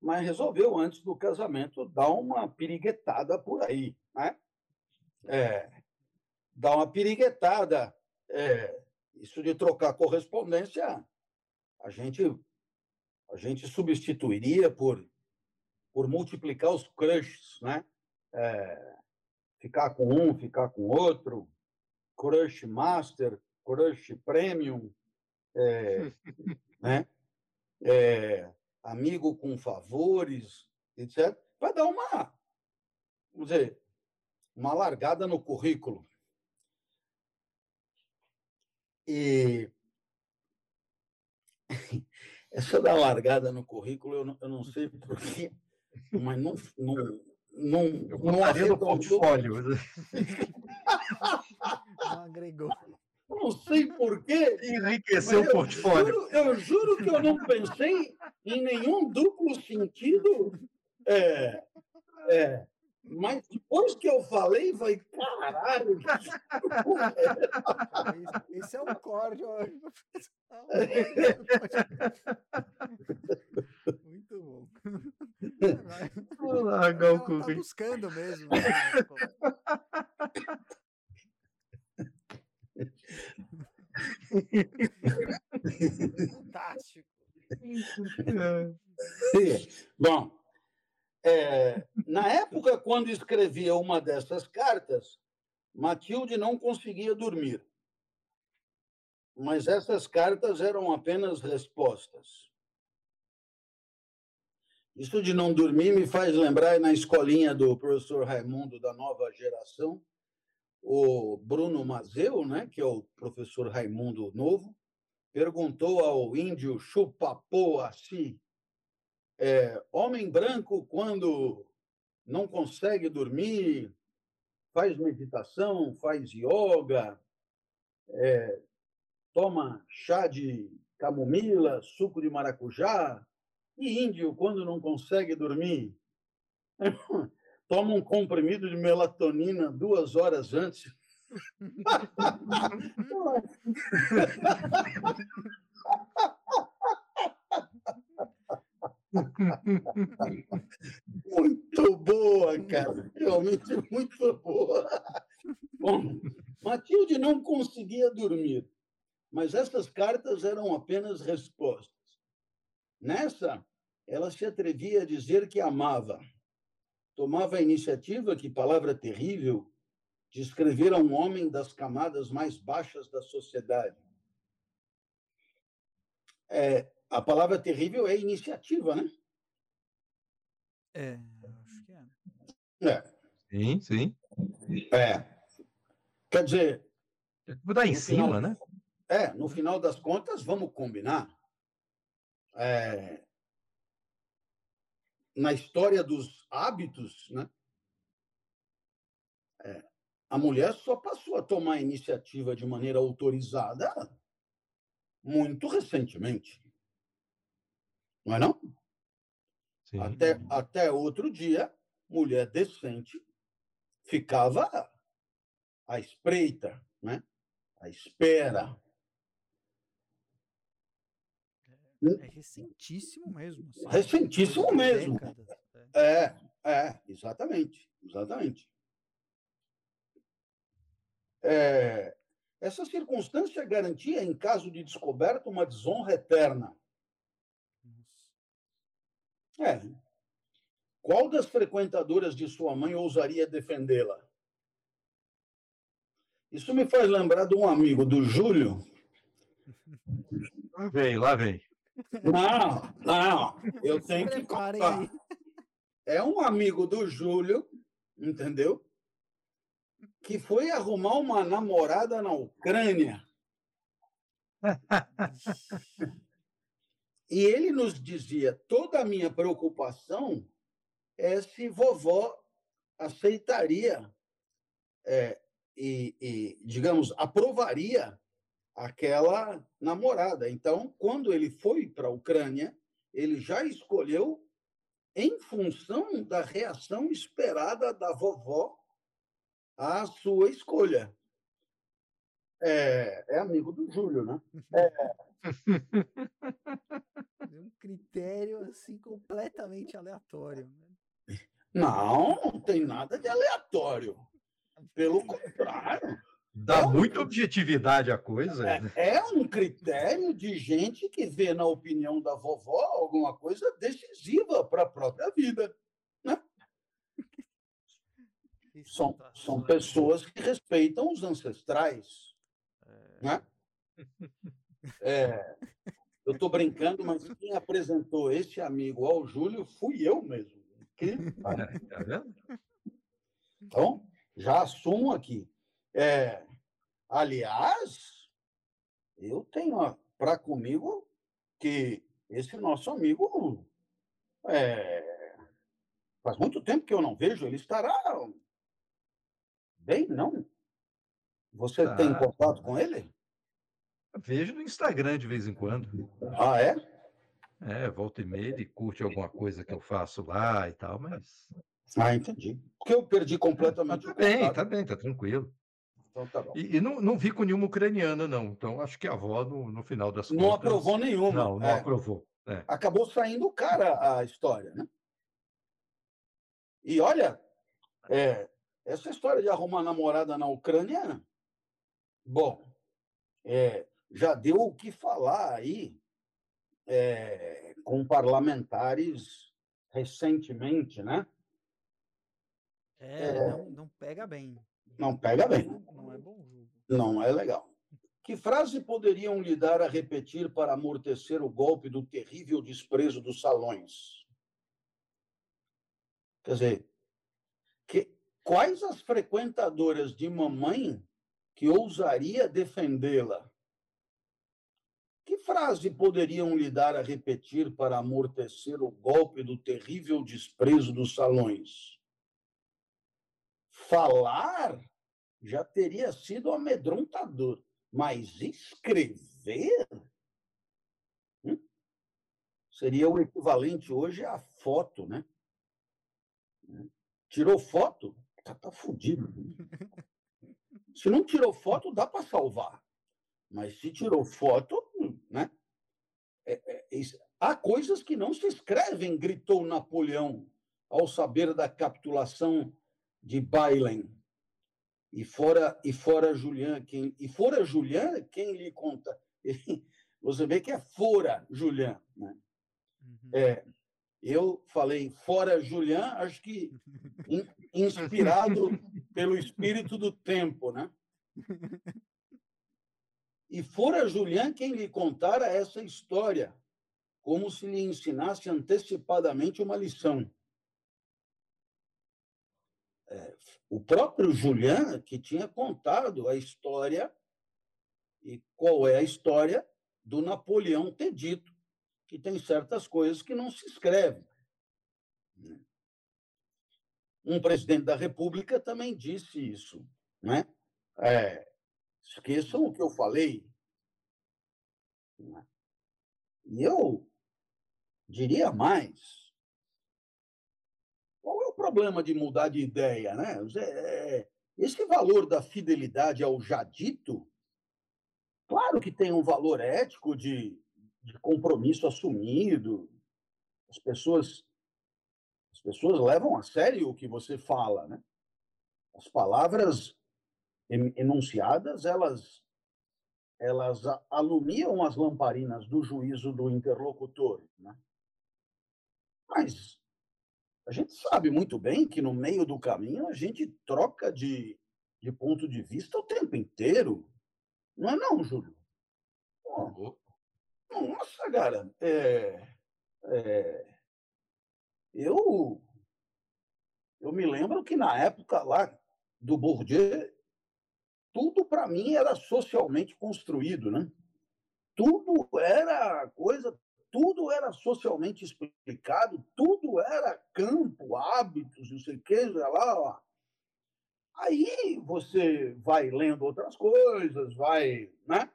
mas resolveu, antes do casamento, dar uma piriguetada por aí. Né? É, dar uma piriguetada. É, isso de trocar correspondência, a gente, a gente substituiria por, por multiplicar os crushes, né? É, ficar com um, ficar com outro, crush master, crush premium, é, né? É, amigo com favores, etc., para dar uma, vamos dizer, uma largada no currículo. E essa da largada no currículo, eu não, eu não sei porquê, mas não, não, não, não arredondou. portfólio. Não agregou. Não sei porquê. Enriqueceu o portfólio. Juro, eu juro que eu não pensei em nenhum duplo sentido. É, é, mas depois que eu falei, vai caralho. Esse é um corte. Muito bom. Vou largar o cu. Tá buscando mesmo. Né? Fantástico. Bom, é, na época, quando escrevia uma dessas cartas, Matilde não conseguia dormir. Mas essas cartas eram apenas respostas. Isso de não dormir me faz lembrar na escolinha do professor Raimundo da nova geração, o Bruno Mazeu, né, que é o professor Raimundo novo, perguntou ao índio Chupapoaci, é, homem branco quando não consegue dormir, faz meditação, faz yoga, é, toma chá de camomila, suco de maracujá, e índio, quando não consegue dormir, toma um comprimido de melatonina duas horas antes. muito boa, cara. Realmente muito boa. Bom, que não conseguia dormir. Mas essas cartas eram apenas respostas. Nessa, ela se atrevia a dizer que amava. Tomava a iniciativa, que palavra terrível, de escrever a um homem das camadas mais baixas da sociedade. É, a palavra terrível é iniciativa, né? É, acho que é. É. Sim, sim. É. Quer dizer. Vou dar em cima, final, né? É, no final das contas, vamos combinar. É, na história dos hábitos, né? É, a mulher só passou a tomar a iniciativa de maneira autorizada muito recentemente. Não é não? Sim. Até, até outro dia, mulher decente ficava à espreita, né? à espera. É recentíssimo mesmo. assim, Recentíssimo coisa de mesmo. décadas, é. É, é, exatamente, exatamente. É, essa circunstância garantia, em caso de descoberta, uma desonra eterna. Nossa. É. Qual das frequentadoras de sua mãe ousaria defendê-la? Isso me faz lembrar de um amigo do Júlio. Lá vem, lá vem. Não, não, eu tenho que contar. É um amigo do Júlio, entendeu? Que foi arrumar uma namorada na Ucrânia. E ele nos dizia: toda a minha preocupação é se vovó aceitaria é, e, e, digamos, aprovaria aquela namorada. Então, quando ele foi para a Ucrânia, ele já escolheu em função da reação esperada da vovó à sua escolha. É, é amigo do Júlio, né? É um critério assim completamente aleatório. né? Não, não tem nada de aleatório. Pelo contrário, Dá muita objetividade à coisa. é, né? é um critério de gente que vê na opinião da vovó alguma coisa decisiva para a própria vida. Que São, são pessoas que respeitam os ancestrais. Né? É, eu estou brincando, mas quem apresentou esse amigo ao Júlio fui eu mesmo. Que- Tá vendo? Então, já assumo aqui. É, aliás, eu tenho para comigo que esse nosso amigo é, faz muito tempo que eu não vejo, ele estará bem, não? Você tem Tá. contato com ele? Vejo no Instagram de vez em quando. Ah, é? É, volta e meia, ele curte alguma coisa que eu faço lá e tal, mas. Ah, entendi. Porque eu perdi completamente tá bem, tá bem, tá tranquilo. Então tá bom. E, e não, não vi com nenhuma ucraniana, não. Então acho que a avó, no, no final das Não contas. aprovou nenhuma. Não, não é. aprovou. É. acabou saindo cara a história, né? E olha, é, essa história de arrumar namorada na Ucrânia, bom, é, já deu o que falar aí é, com parlamentares recentemente, né? É, É. Não, não pega bem. Não pega bem. Não é bom jogo. Não é legal. Que frase poderiam lhe dar a repetir para amortecer o golpe do terrível desprezo dos salões? Quer dizer, que, quais as frequentadoras de mamãe que ousaria defendê-la? Que frase poderiam lhe dar a repetir para amortecer o golpe do terrível desprezo dos salões? Falar já teria sido amedrontador, mas escrever hum, seria o equivalente hoje à foto, né? Tirou foto, tá, tá fudido. Se não tirou foto, dá para salvar. Mas se tirou foto, né? É- é- isso- há coisas que não se escrevem, gritou Napoleão ao saber da capitulação de Bailen. E fora e fora Julian, quem e fora Julian, quem lhe conta? Você vê que é fora Julian, né? Uhum. É, eu falei fora Julian, acho que in, inspirado pelo espírito do tempo, né? E fora Julian quem lhe contara essa história, como se lhe ensinasse antecipadamente uma lição. É, o próprio Julian que tinha contado a história e qual é a história do Napoleão ter dito que tem certas coisas que não se escrevem. Um presidente da República também disse isso, né? É, esqueçam o que eu falei. E eu diria mais. Problema de mudar de ideia, né? É, esse valor da fidelidade ao já dito, claro que tem um valor ético de, de compromisso assumido. As pessoas as pessoas levam a sério o que você fala, né? As palavras enunciadas, elas elas alumiam as lamparinas do juízo do interlocutor, né? Mas a gente sabe muito bem que no meio do caminho a gente troca de, de ponto de vista o tempo inteiro. Não é não, Júlio? Oh, nossa, cara, é, é, eu, eu me lembro que na época lá do Bourdieu, tudo para mim era socialmente construído, né? Tudo era coisa, tudo era socialmente explicado, tudo era campo, hábitos, não sei o que, lá, lá. Aí você vai lendo outras coisas, vai, né?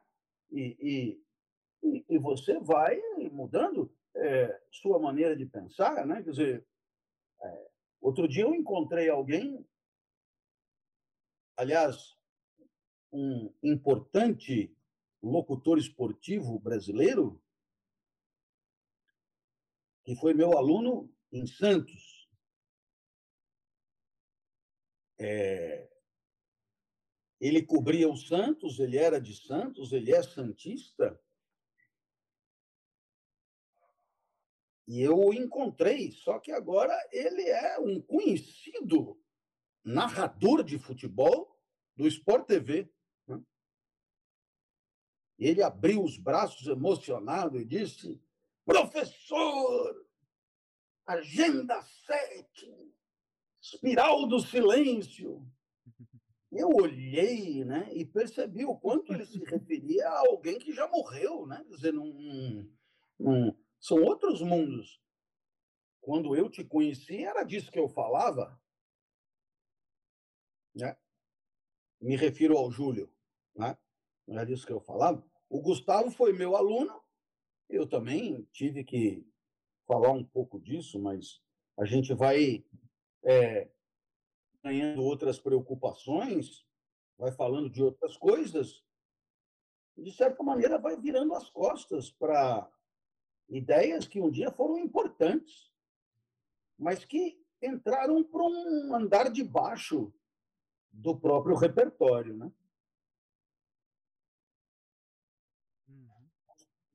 E, e, e você vai mudando é, sua maneira de pensar, né? Quer dizer, é, outro dia eu encontrei alguém, aliás, um importante locutor esportivo brasileiro, que foi meu aluno em Santos. É, ele cobria o Santos, ele era de Santos, ele é santista. E eu o encontrei, só que agora ele é um conhecido narrador de futebol do Sport TV. Ele abriu os braços emocionado e disse: Professor, Agenda 7, Espiral do Silêncio. Eu olhei né, e percebi o quanto ele se referia a alguém que já morreu. Né? Quer dizer, num, num, são outros mundos. Quando eu te conheci, era disso que eu falava. Né? Me refiro ao Júlio. Né? Não era disso que eu falava. O Gustavo foi meu aluno, eu também tive que falar um pouco disso, mas a gente vai é, ganhando outras preocupações, vai falando de outras coisas, de certa maneira, vai virando as costas para ideias que um dia foram importantes, mas que entraram para um andar de baixo do próprio repertório, né?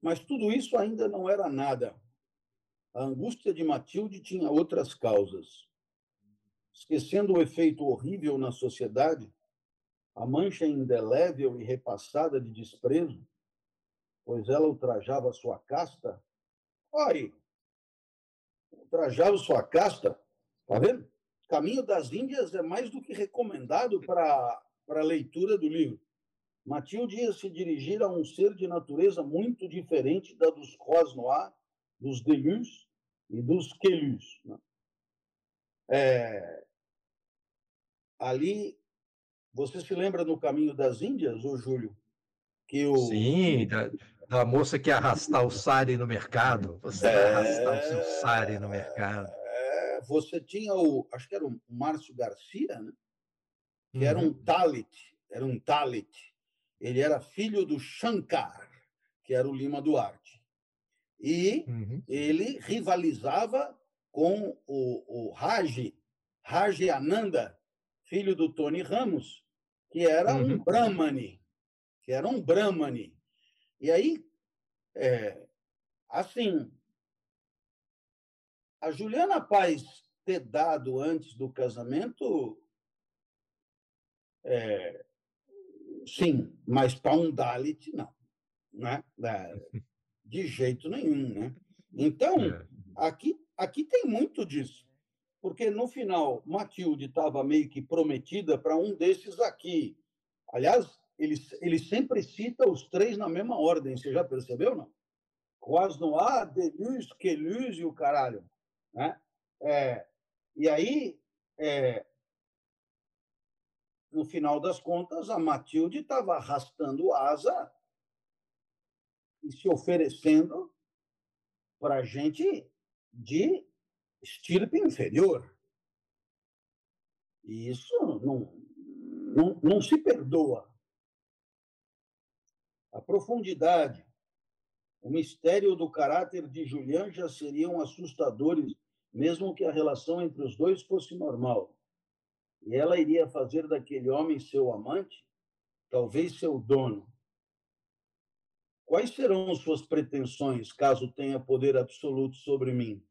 Mas tudo isso ainda não era nada. A angústia de Matilde tinha outras causas. Esquecendo o efeito horrível na sociedade, a mancha indelével e repassada de desprezo, pois ela ultrajava sua casta. Ore, ultrajava sua casta, tá vendo? Caminho das Índias é mais do que recomendado para a leitura do livro. Matilde ia se dirigir a um ser de natureza muito diferente da dos Rosnois, dos Delus e dos Quelus. Né? É, ali, você se lembra no Caminho das Índias, ô Júlio? Que o... Sim, da, da moça que ia arrastar o sari no mercado. Você é, arrastar o seu sari no mercado. É, você tinha o, acho que era o Márcio Garcia, né? que uhum. era um talit, era um talit ele era filho do Shankar, que era o Lima Duarte. E uhum. ele rivalizava com o, o Raji, Raji Ananda, filho do Tony Ramos, que era um Uhum. Brahmani, que era um Brahmani. E aí, é, assim, a Juliana Paz ter dado antes do casamento, é, sim, mas para um Dalit, não. Né? É, De jeito nenhum. Né? Então, É. aqui, aqui tem muito disso. Porque, no final, Matilde estava meio que prometida para um desses aqui. Aliás, ele, ele sempre cita os três na mesma ordem. Você já percebeu, não? Quasnoá, Deluz, Queluz e o caralho. Né? É, e aí, é, no final das contas, a Matilde estava arrastando asa e se oferecendo para gente de estirpe inferior. E isso não, não, não se perdoa. A profundidade, o mistério do caráter de Julian já seriam assustadores, mesmo que a relação entre os dois fosse normal. E ela iria fazer daquele homem seu amante, talvez seu dono. Quais serão suas pretensões, caso tenha poder absoluto sobre mim?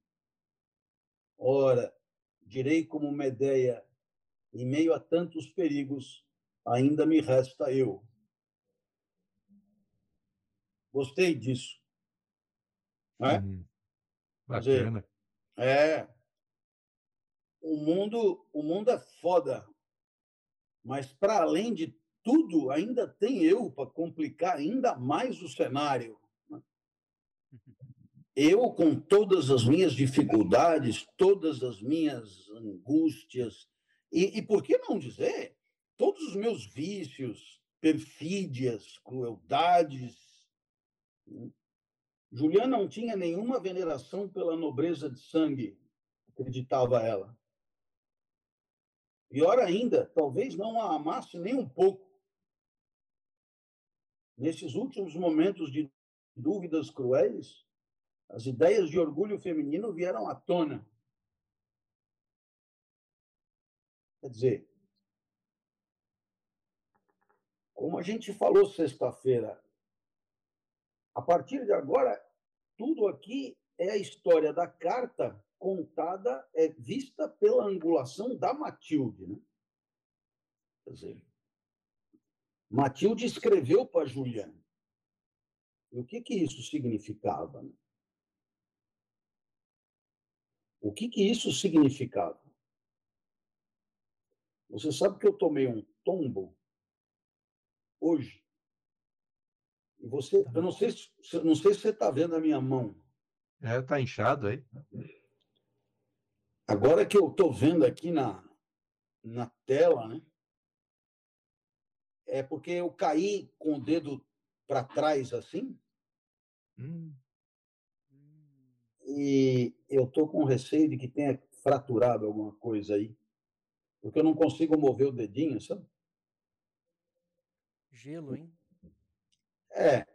Ora, direi como Medeia, em meio a tantos perigos, ainda me resta eu. Gostei disso. Não é? Hum. Quer dizer, Bacana. É. O mundo, o mundo é foda. Mas para além de tudo, ainda tem eu para complicar ainda mais o cenário. né? Eu, com todas as minhas dificuldades, todas as minhas angústias, e, e por que não dizer, todos os meus vícios, perfídias, crueldades. né? Juliana não tinha nenhuma veneração pela nobreza de sangue, acreditava ela. Pior ainda, talvez não a amasse nem um pouco. Nesses últimos momentos de dúvidas cruéis, as ideias de orgulho feminino vieram à tona. Quer dizer, como a gente falou sexta-feira, a partir de agora, tudo aqui é a história da carta contada, é vista pela angulação da Matilde. Né? Quer dizer, Matilde escreveu para Juliana. E o que, que isso significava? né? O que, que isso significava? Você sabe que eu tomei um tombo hoje. E você, eu não sei, se- se- não sei se você está vendo a minha mão. É, tá inchado aí. Agora que eu estou vendo aqui na, na tela, né? É porque eu caí com o dedo para trás assim Hum, e eu estou com receio de que tenha fraturado alguma coisa aí. Porque eu não consigo mover o dedinho, sabe? Gelo, hein? É.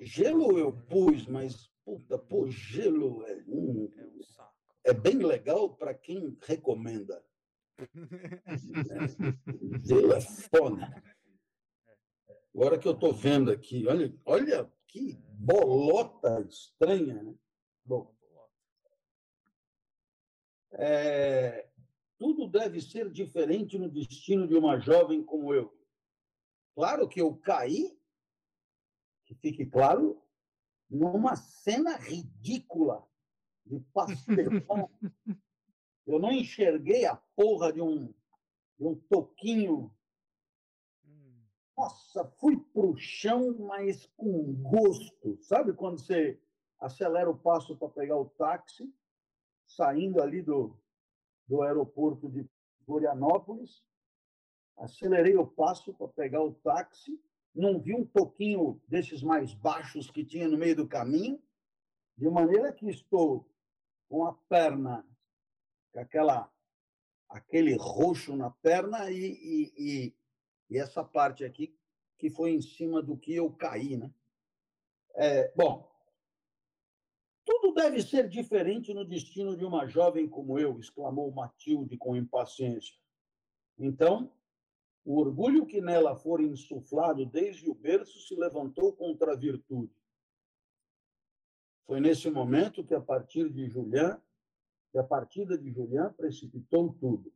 Gelo eu pus, mas, puta, pô, gelo é, hum, É é bem legal para quem recomenda. Gelo é. Agora que eu estou vendo aqui, olha, olha que bolota estranha, né? Bom, é, tudo deve ser diferente no destino de uma jovem como eu. Claro que eu caí, que fique claro, numa cena ridícula de pastelão. Eu não enxerguei a porra de um, de um toquinho. Nossa, fui pro chão, mas com gosto. Sabe quando você acelera o passo para pegar o táxi, saindo ali do, do aeroporto de Florianópolis? Acelerei o passo para pegar o táxi, não vi um toquinho desses mais baixos que tinha no meio do caminho, de maneira que estou com a perna, com aquela, aquele roxo na perna e, e, e, e essa parte aqui que foi em cima do que eu caí, né? É, bom, tudo deve ser diferente no destino de uma jovem como eu, exclamou Matilde com impaciência. Então, O orgulho que nela for insuflado desde o berço se levantou contra a virtude. Foi nesse momento que, a partir de Julián, que a partida de Julián precipitou tudo.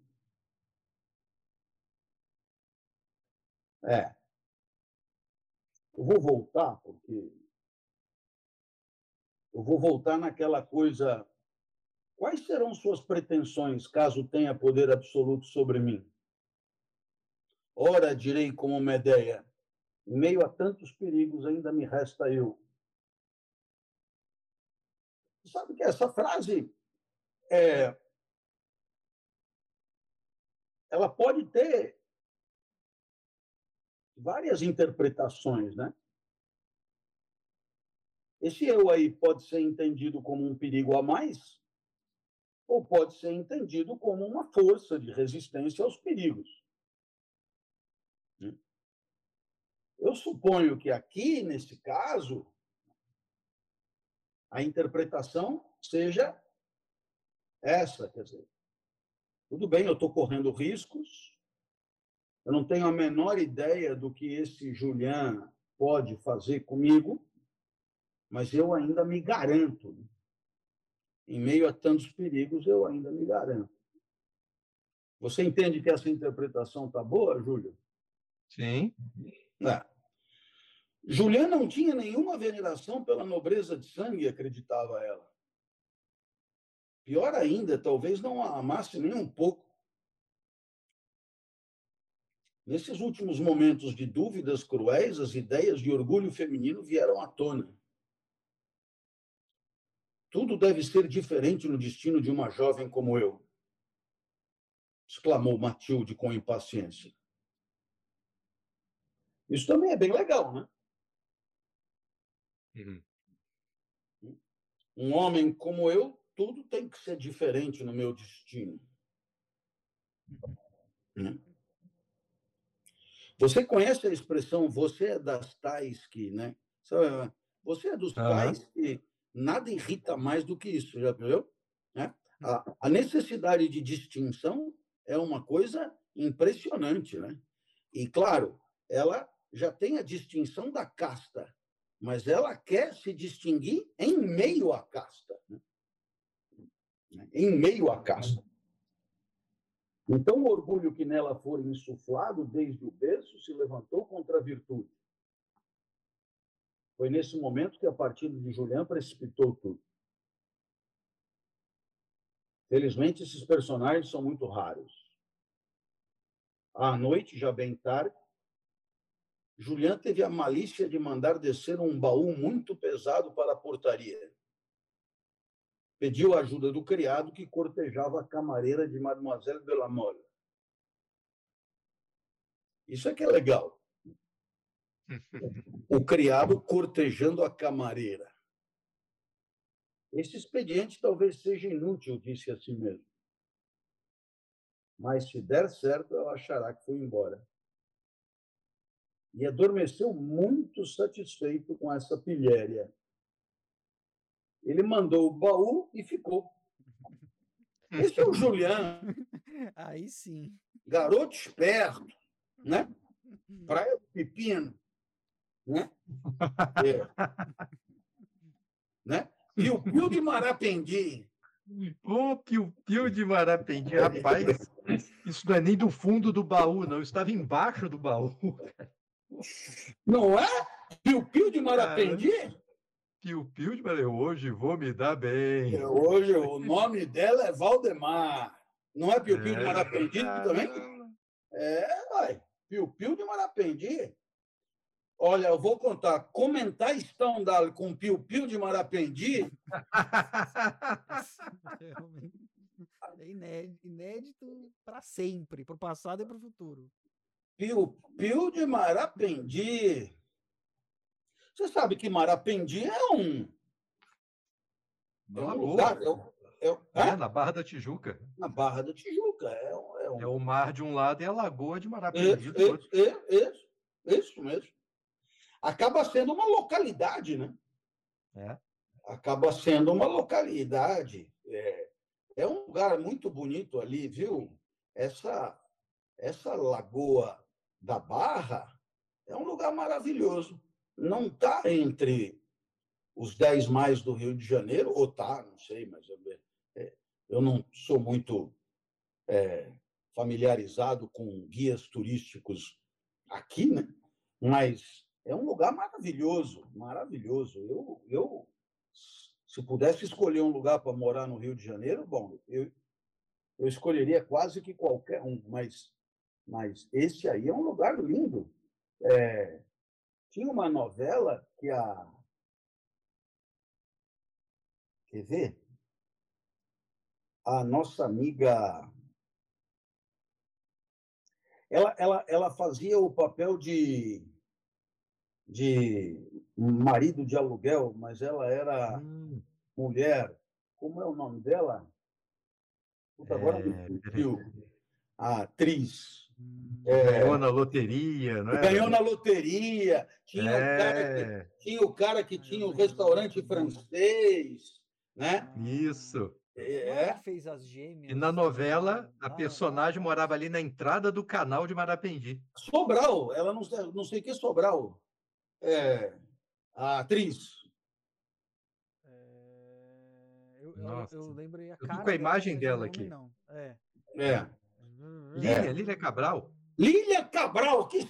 É. Eu vou voltar, porque. Eu vou voltar naquela coisa. Quais serão suas pretensões caso tenha poder absoluto sobre mim? Ora, direi como Medeia, em meio a tantos perigos ainda me resta eu. Sabe que essa frase é, ela pode ter várias interpretações, né? Esse eu aí pode ser entendido como um perigo a mais, ou pode ser entendido como uma força de resistência aos perigos. Eu suponho que aqui, nesse caso, a interpretação seja essa, quer dizer, tudo bem, eu estou correndo riscos, eu não tenho a menor ideia do que esse Julian pode fazer comigo, mas eu ainda me garanto. Em meio a tantos perigos, eu ainda me garanto. Você entende que essa interpretação está boa, Júlio? Sim. É. Julian não tinha nenhuma veneração pela nobreza de sangue, acreditava ela. Pior ainda, talvez não a amasse nem um pouco. Nesses últimos momentos de dúvidas cruéis, as ideias de orgulho feminino vieram à tona. Tudo deve ser diferente no destino de uma jovem como eu, exclamou Matilde com impaciência. Isso também é bem legal, né? Uhum. Um homem como eu, tudo tem que ser diferente no meu destino. Né? Você conhece a expressão você é das tais que, né? Você é dos uhum. tais que nada irrita mais do que isso, já viu? Né? A, a necessidade de distinção é uma coisa impressionante, né? E claro, ela já tem a distinção da casta, mas ela quer se distinguir em meio à casta. Né? Em meio à casta. Então, o orgulho que nela for insuflado desde o berço se levantou contra a virtude. Foi nesse momento que a partida de Julián precipitou tudo. Felizmente, esses personagens são muito raros. À noite, já bem tarde, Julián teve a malícia de mandar descer um baú muito pesado para a portaria. Pediu a ajuda do criado que cortejava a camareira de Mademoiselle de la Mole. Isso é que é legal. O criado cortejando a camareira. Esse expediente talvez seja inútil, disse a si mesmo. Mas se der certo, ela achará que foi embora e adormeceu muito satisfeito com essa pilhéria. Ele mandou o baú e ficou. Esse é o Julian. Aí sim. Garoto esperto, né? Praia do Pepino, né? É. né? Piu-piu de Marapendi. Ô, piu-piu de Marapendi, rapaz. Isso não é nem do fundo do baú, não. Estava embaixo do baú. Não é? Piu-piu de Marapendi? Piu-piu de Marapendi. Hoje vou me dar bem. É, hoje o nome dela é Valdemar. Não é Piu-piu é, de Marapendi também? É, vai. Piu-piu de Marapendi. Olha, eu vou contar. Comentar Stendhal com Piu-piu de Marapendi. é inédito, inédito para sempre, para o passado e para o futuro. Piu-piu de Marapendi. Você sabe que Marapendi é um. É um lugar. É, é, é, na Barra da Tijuca. Na Barra da Tijuca. É, é, um... é o mar de um lado e a lagoa de Marapendi do outro. Isso, isso mesmo. Acaba sendo uma localidade, né? É. Acaba sendo uma localidade. É, é um lugar muito bonito ali, viu? Essa, essa lagoa da Barra é um lugar maravilhoso. Não está entre os dez mais do Rio de Janeiro, ou tá, não sei, mas é, eu não sou muito é, familiarizado com guias turísticos aqui, né? mas é um lugar maravilhoso, maravilhoso. Eu, eu se pudesse escolher um lugar para morar no Rio de Janeiro, bom, eu, eu escolheria quase que qualquer um, mas, mas esse aí é um lugar lindo. É, tinha uma novela que a. Quer ver? A nossa amiga. Ela, ela, ela fazia o papel de, de marido de aluguel, mas ela era hum. mulher. Como é o nome dela? Puta, agora é, A atriz. Hum, é, ganhou na loteria, não é? Ganhou na loteria. Tinha, é. o cara que, tinha o cara que tinha o um restaurante francês, né? Isso. É. fez as gêmeas. E na novela, a personagem morava ali na entrada do canal de Marapendi. Sobral, ela não, não sei o que Sobral. É, a atriz. É, eu, Nossa. eu, eu lembrei a cara. Eu com a imagem dela, aqui. Não. É. É. Lília, Lília Cabral. Lília Cabral, que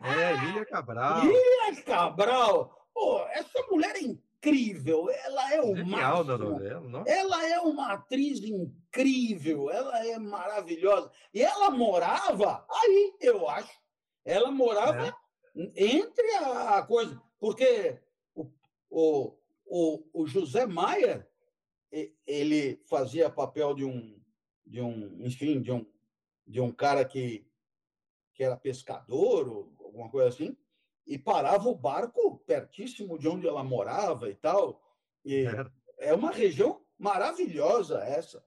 É, Lília Cabral. Lília Cabral. Pô, essa mulher é incrível. Ela é o Genial máximo. novela, Ela é uma atriz incrível. Ela é maravilhosa. E ela morava aí, eu acho. Ela morava é entre a coisa, porque o, o, o, o José Maia ele fazia papel de um, de um, enfim, de um, de um cara que, que era pescador ou alguma coisa assim, e parava o barco pertíssimo de onde ela morava e tal. E é, é uma região maravilhosa essa.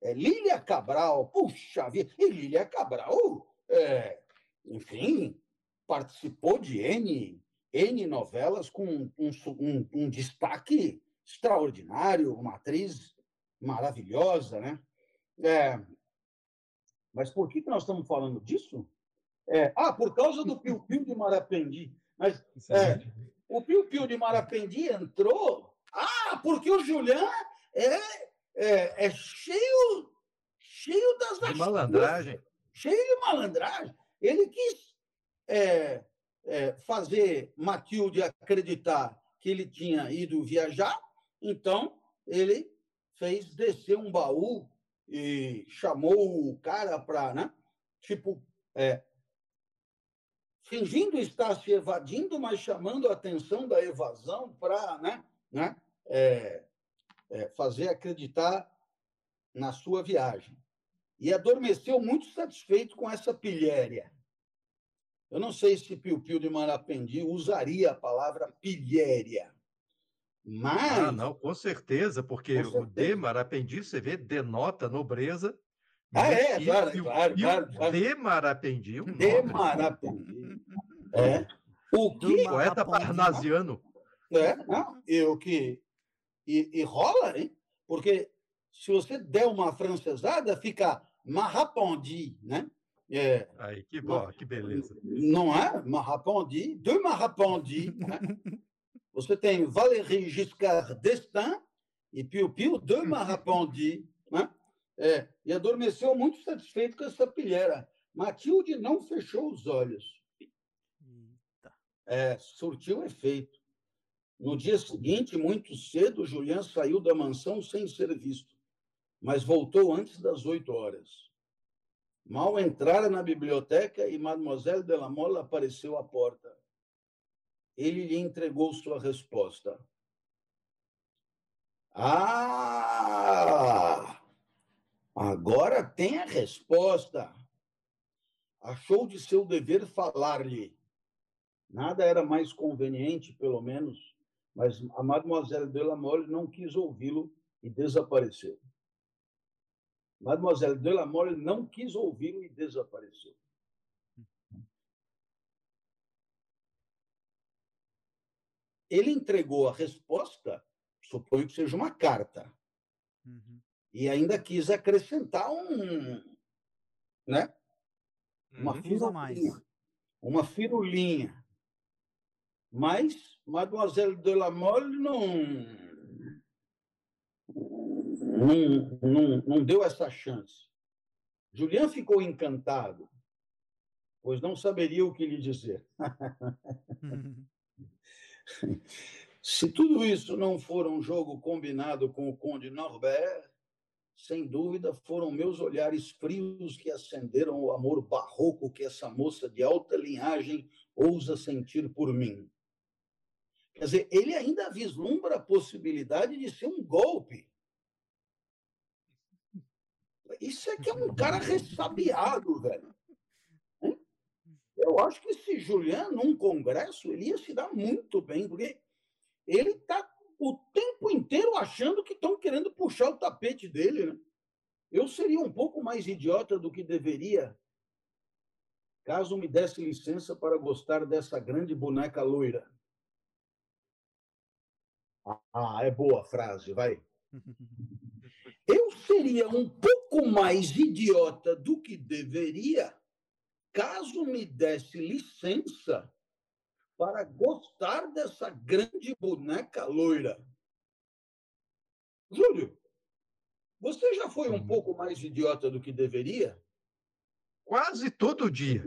É Lília Cabral, puxa vida, e Lília Cabral, é, enfim, participou de N, N novelas com um, um, um destaque extraordinário, uma atriz maravilhosa, né? É, mas por que, que nós estamos falando disso? É, ah, por causa do Piu Piu de Marapendi. Mas é, o Piu Piu de Marapendi entrou. Ah, porque o Julian é, é, é cheio, cheio das. De malandragem. Cheio de malandragem. Ele quis é, é, fazer Matilde acreditar que ele tinha ido viajar, então ele fez descer um baú e chamou o cara para, né? Tipo, é, fingindo estar se evadindo, mas chamando a atenção da evasão para, né? né? É, é, fazer acreditar na sua viagem. E adormeceu muito satisfeito com essa pilhéria. Eu não sei se Piu Piu de Marapendi usaria a palavra pilhéria. Mas. Ah, não, com certeza, porque com certeza. o de Marapendi, você vê, denota nobreza. Ah, é, claro, Piu, claro, claro, claro. De Marapendi. Um de nome. Marapendi. É. O que... Poeta parnasiano. É, não, e o que. E, e rola, hein? Porque se você der uma francesada, fica Marapendi, né? É, Aí, que bom, que beleza. Não é? Marapendi, de Marapendi. Né? Você tem Valéry Giscard d'Estaing e Pio Pio de Marapendi. Né? É, e adormeceu muito satisfeito com essa pilheira. Matilde não fechou os olhos. É, surtiu efeito. No dia seguinte, muito cedo, Julian saiu da mansão sem ser visto, mas voltou antes das oito horas. Mal entrara na biblioteca e Mademoiselle de la Mole apareceu à porta. Ele lhe entregou sua resposta. Ah! Agora tem a resposta. Achou de seu dever falar-lhe. Nada era mais conveniente, pelo menos, mas a Mademoiselle de la Mole não quis ouvi-lo e desapareceu. Mademoiselle Delamore não quis ouvi-lo e desapareceu. Ele entregou a resposta, suponho que seja uma carta, uhum. e ainda quis acrescentar um, né? uma Usa firulinha, mais. uma firulinha. Mas Mademoiselle de la Mole não, não, não, não deu essa chance. Julian ficou encantado, pois não saberia o que lhe dizer. Se tudo isso não for um jogo combinado com o Conde Norbert, sem dúvida foram meus olhares frios que acenderam o amor barroco que essa moça de alta linhagem ousa sentir por mim. Quer dizer, ele ainda vislumbra a possibilidade de ser um golpe. Isso é que é um cara ressabiado, velho. Eu acho que esse Julian, num congresso, ele ia se dar muito bem, porque ele está o tempo inteiro achando que estão querendo puxar o tapete dele. Né? Eu seria um pouco mais idiota do que deveria caso me desse licença para gostar dessa grande boneca loira. Ah, é boa a frase, vai. Eu seria um pouco mais idiota do que deveria caso me desse licença para gostar dessa grande boneca loira. Júlio, você já foi um pouco mais idiota do que deveria? Quase todo dia.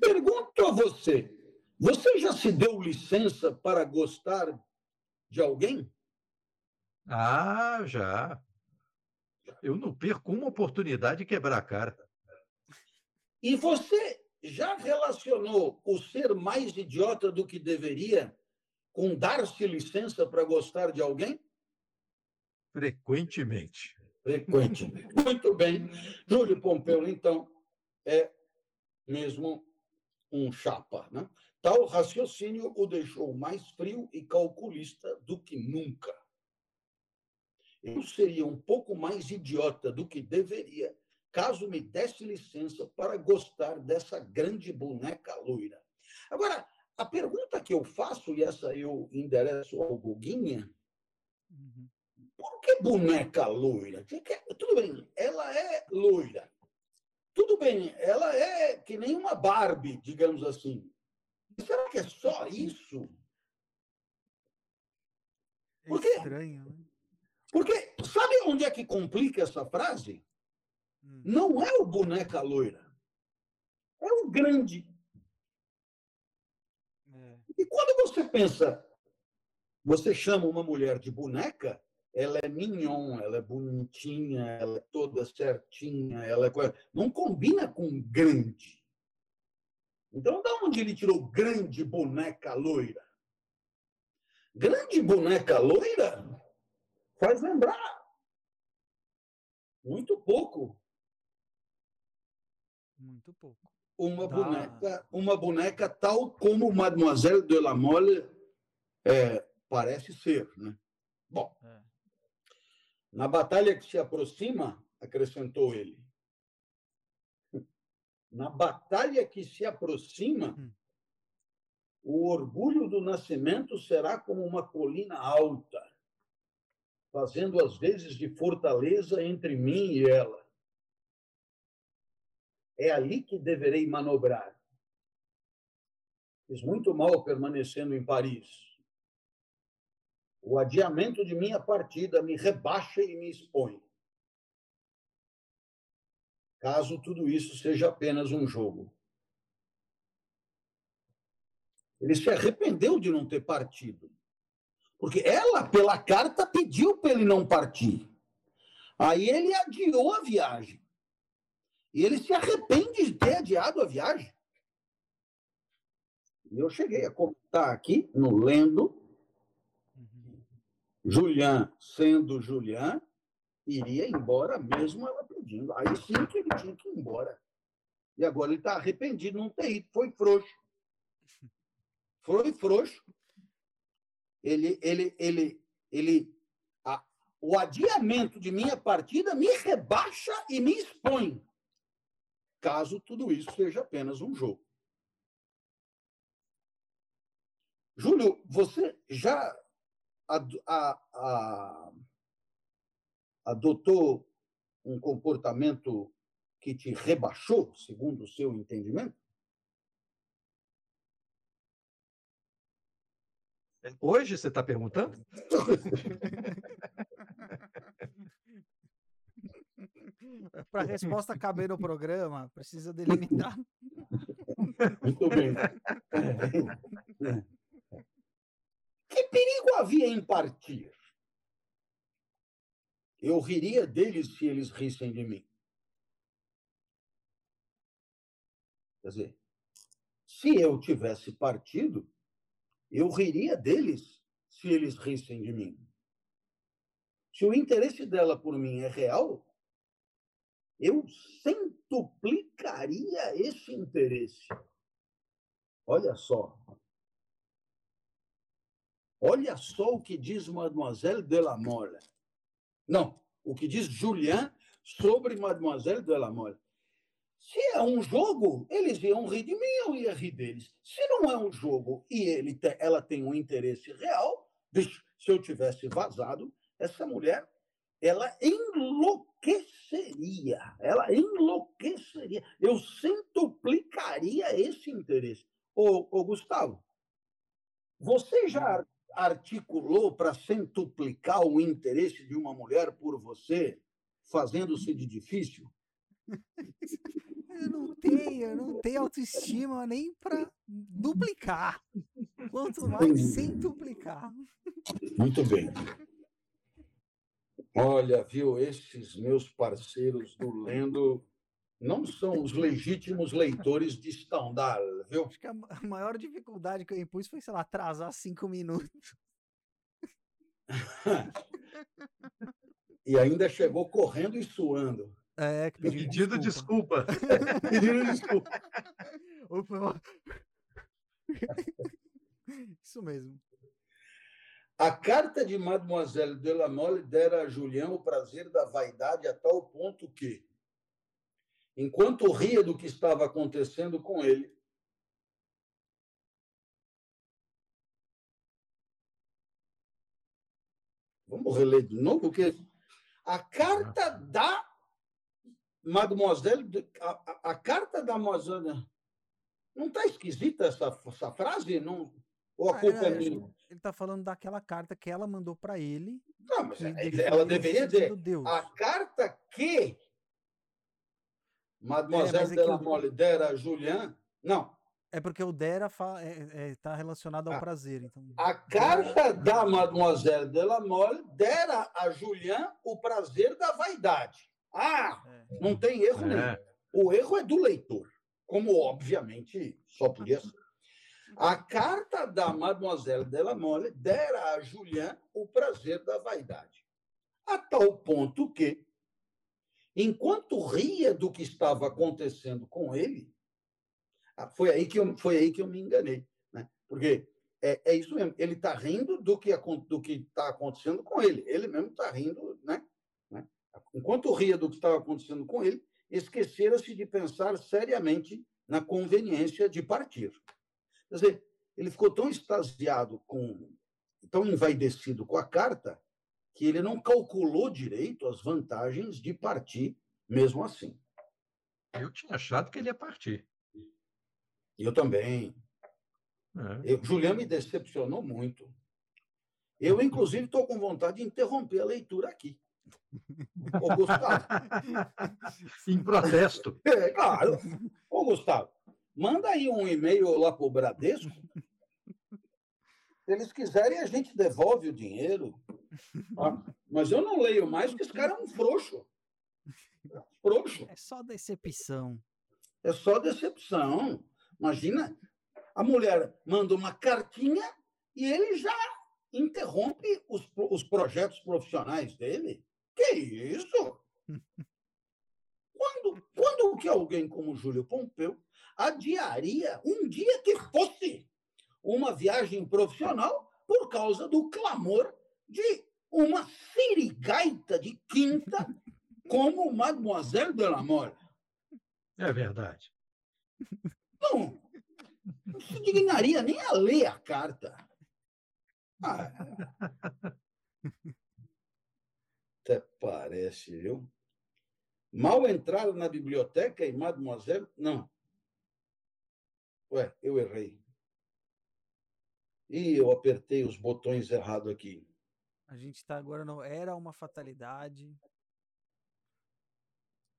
Pergunto a você: você já se deu licença para gostar de alguém? Ah, já. Eu não perco uma oportunidade de quebrar a cara. E você já relacionou o ser mais idiota do que deveria com dar-se licença para gostar de alguém? Frequentemente. Frequentemente. Muito bem. Júlio Pompeu, então, é mesmo um chapa. Né? Tal raciocínio o deixou mais frio e calculista do que nunca. Eu seria um pouco mais idiota do que deveria caso me desse licença para gostar dessa grande boneca loira. Agora, a pergunta que eu faço, e essa eu endereço ao Guguinha, Uhum. por que boneca loira? Tudo bem, ela é loira. Tudo bem, ela é que nem uma Barbie, digamos assim. Será que é só isso? É Por quê? estranho, né? Porque sabe onde é que complica essa frase? Hum. Não é o boneca loira. É o grande. É. E quando você pensa, você chama uma mulher de boneca, ela é mignon, ela é bonitinha, ela é toda certinha, ela é... não combina com grande. Então, da onde ele tirou grande boneca loira? Grande boneca loira faz lembrar muito pouco Muito pouco. uma boneca, uma boneca tal como Mademoiselle de la Mole é, parece ser, né? Bom, É. na batalha que se aproxima, acrescentou ele, na batalha que se aproxima, Hum. o orgulho do nascimento será como uma colina alta, fazendo às vezes de fortaleza entre mim e ela. É ali que deverei manobrar. Fiz muito mal permanecendo em Paris. O adiamento de minha partida me rebaixa e me expõe. Caso tudo isso seja apenas um jogo. Ele se arrependeu de não ter partido. Porque ela, pela carta, pediu para ele não partir. Aí ele adiou a viagem. E ele se arrepende de ter adiado a viagem. E eu cheguei a comentar aqui, no Lendo. Julian, sendo Julian, iria embora mesmo ela pedindo. Aí sim que ele tinha que ir embora. E agora ele está arrependido não ter ido. Foi frouxo. Foi frouxo. Ele, ele, ele, ele, a- o adiamento de minha partida me rebaixa e me expõe. Caso tudo isso seja apenas um jogo. Júlio, você já adotou um comportamento que te rebaixou, segundo o seu entendimento? Hoje você está perguntando? Para a resposta caber no programa, precisa delimitar. Muito bem. Que perigo havia em partir? Eu riria deles se eles rissem de mim. Quer dizer, se eu tivesse partido, eu riria deles se eles rissem de mim. Se o interesse dela por mim é real, eu centuplicaria esse interesse. Olha só. Olha só o que diz Mademoiselle de la Mole. Não, o que diz Julien sobre Mademoiselle de la Mole. Se é um jogo, eles iam rir de mim, eu ia rir deles. Se não é um jogo e ele ela tem um interesse real, se eu tivesse vazado, essa mulher, ela enlouqueceria. Ela enlouqueceria. Eu centuplicaria esse interesse. Ô, ô Gustavo, você já articulou para centuplicar o interesse de uma mulher por você, fazendo-se de difícil? Eu não tenho, eu não tenho autoestima nem para duplicar. Quanto mais sem duplicar. Muito bem. Olha, viu, esses meus parceiros do Lendo não são os legítimos leitores de Stendhal, viu? Acho que a maior dificuldade que eu impus foi, sei lá, atrasar cinco minutos. e ainda chegou correndo e suando. É, que pedindo, pedindo desculpa. desculpa. pedindo desculpa. Isso mesmo. A carta de Mademoiselle de la Mole dera a Julião o prazer da vaidade a tal ponto que, enquanto ria do que estava acontecendo com ele, Vamos reler de novo, porque a carta da Mademoiselle, a, a carta da Mademoiselle, não está esquisita essa, essa frase? Não, ou a ah, culpa é minha? Ele está falando daquela carta que ela mandou para ele. Não, mas ela deveria dizer Deus. a carta que Mademoiselle é, é de la Mole dera a Julian. Não. É porque o dera está é, é, tá relacionado ao a, prazer. Então... A carta da Mademoiselle de la Mole dera a Julian o prazer da vaidade. Ah, é. não tem erro é. nenhum. O erro é do leitor, como obviamente só podia ser. A carta da Mademoiselle de la Mole dera a Julian o prazer da vaidade, a tal ponto que, enquanto ria do que estava acontecendo com ele, ah, foi aí que eu, foi aí que eu me enganei, né? Porque é, é isso mesmo, ele está rindo do que do está acontecendo com ele, ele mesmo está rindo, né? enquanto ria do que estava acontecendo com ele, esquecera-se de pensar seriamente na conveniência de partir. Quer dizer, ele ficou tão extasiado com, tão envaidecido com a carta, que ele não calculou direito as vantagens de partir mesmo assim. Eu tinha achado que ele ia partir. Eu também. É. Eu, Juliano me decepcionou muito. Eu, inclusive, estou com vontade de interromper a leitura aqui. Ô, Gustavo. Em protesto. É, claro. Ô, Gustavo, manda aí um e-mail lá para o Bradesco. Se eles quiserem, a gente devolve o dinheiro. Mas eu não leio mais porque esse cara é um frouxo. Frouxo. É só decepção. É só decepção. Imagina, a mulher manda uma cartinha e ele já interrompe os, os projetos profissionais dele. Que isso? Quando, quando que alguém como Júlio Pompeu adiaria um dia que fosse uma viagem profissional por causa do clamor de uma sirigaita de quinta como Mademoiselle de la Mole? É verdade. Não, não se dignaria nem a ler a carta. Ah. Até parece, viu? Mal entraram na biblioteca e Mademoiselle. Não. Ué, eu errei. E eu apertei os botões errado aqui. A gente está agora no Era uma Fatalidade.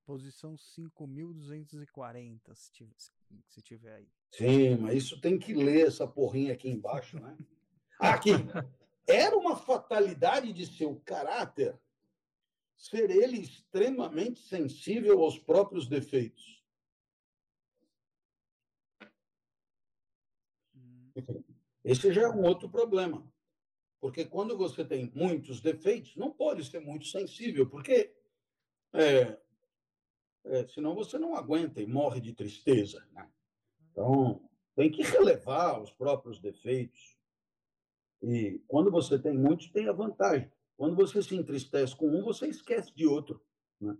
Posição 5.240, se tiver, se tiver aí. Sim, mas isso tem que ler essa porrinha aqui embaixo, né? Aqui. Era uma fatalidade de seu caráter ser ele extremamente sensível aos próprios defeitos. Hum. Esse já é um outro problema. Porque quando você tem muitos defeitos, não pode ser muito sensível, porque é, é, senão você não aguenta e morre de tristeza. Né? Então, tem que relevar os próprios defeitos. E quando você tem muitos, tem a vantagem. Quando você se entristece com um, você esquece de outro. Né?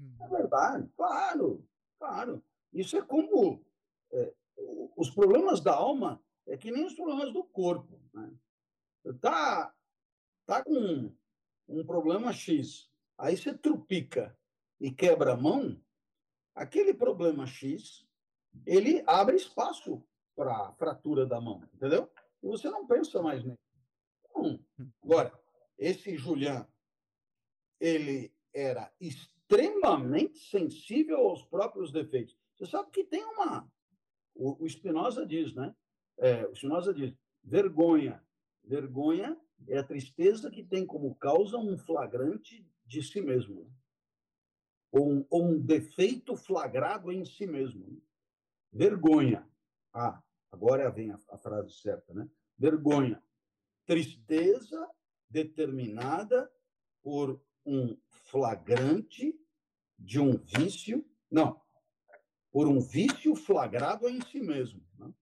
Hum. É verdade, claro, claro. Isso é como é, os problemas da alma é que nem os problemas do corpo. Né? Tá, tá com um, um problema X, aí você trupica e quebra a mão, aquele problema X, ele abre espaço para a fratura da mão, entendeu? E você não pensa mais nele. Então, agora, esse Julian, ele era extremamente sensível aos próprios defeitos. Você sabe que tem uma. O, o Spinoza diz, né? É, o Spinoza diz: vergonha. Vergonha é a tristeza que tem como causa um flagrante de si mesmo. Né? Ou, um, ou um defeito flagrado em si mesmo. Né? Vergonha. Ah, agora vem a, a frase certa, né? Vergonha. Tristeza determinada por um flagrante de um vício, não, por um vício flagrado em si mesmo. Né?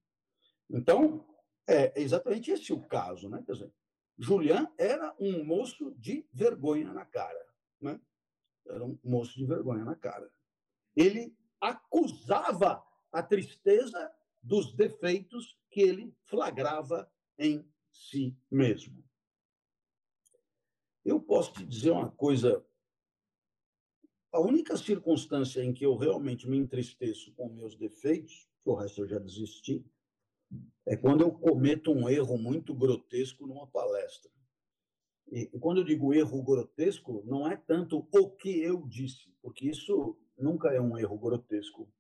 Então, é exatamente esse o caso. Né? Quer dizer, Julian era um moço de vergonha na cara. Né? Era um moço de vergonha na cara. Ele acusava a tristeza dos defeitos que ele flagrava em si mesmo. Eu posso te dizer uma coisa. A única circunstância em que eu realmente me entristeço com meus defeitos, que o resto eu já desisti, é quando eu cometo um erro muito grotesco numa palestra. E, quando eu digo erro grotesco, não é tanto o que eu disse, porque isso nunca é um erro grotesco.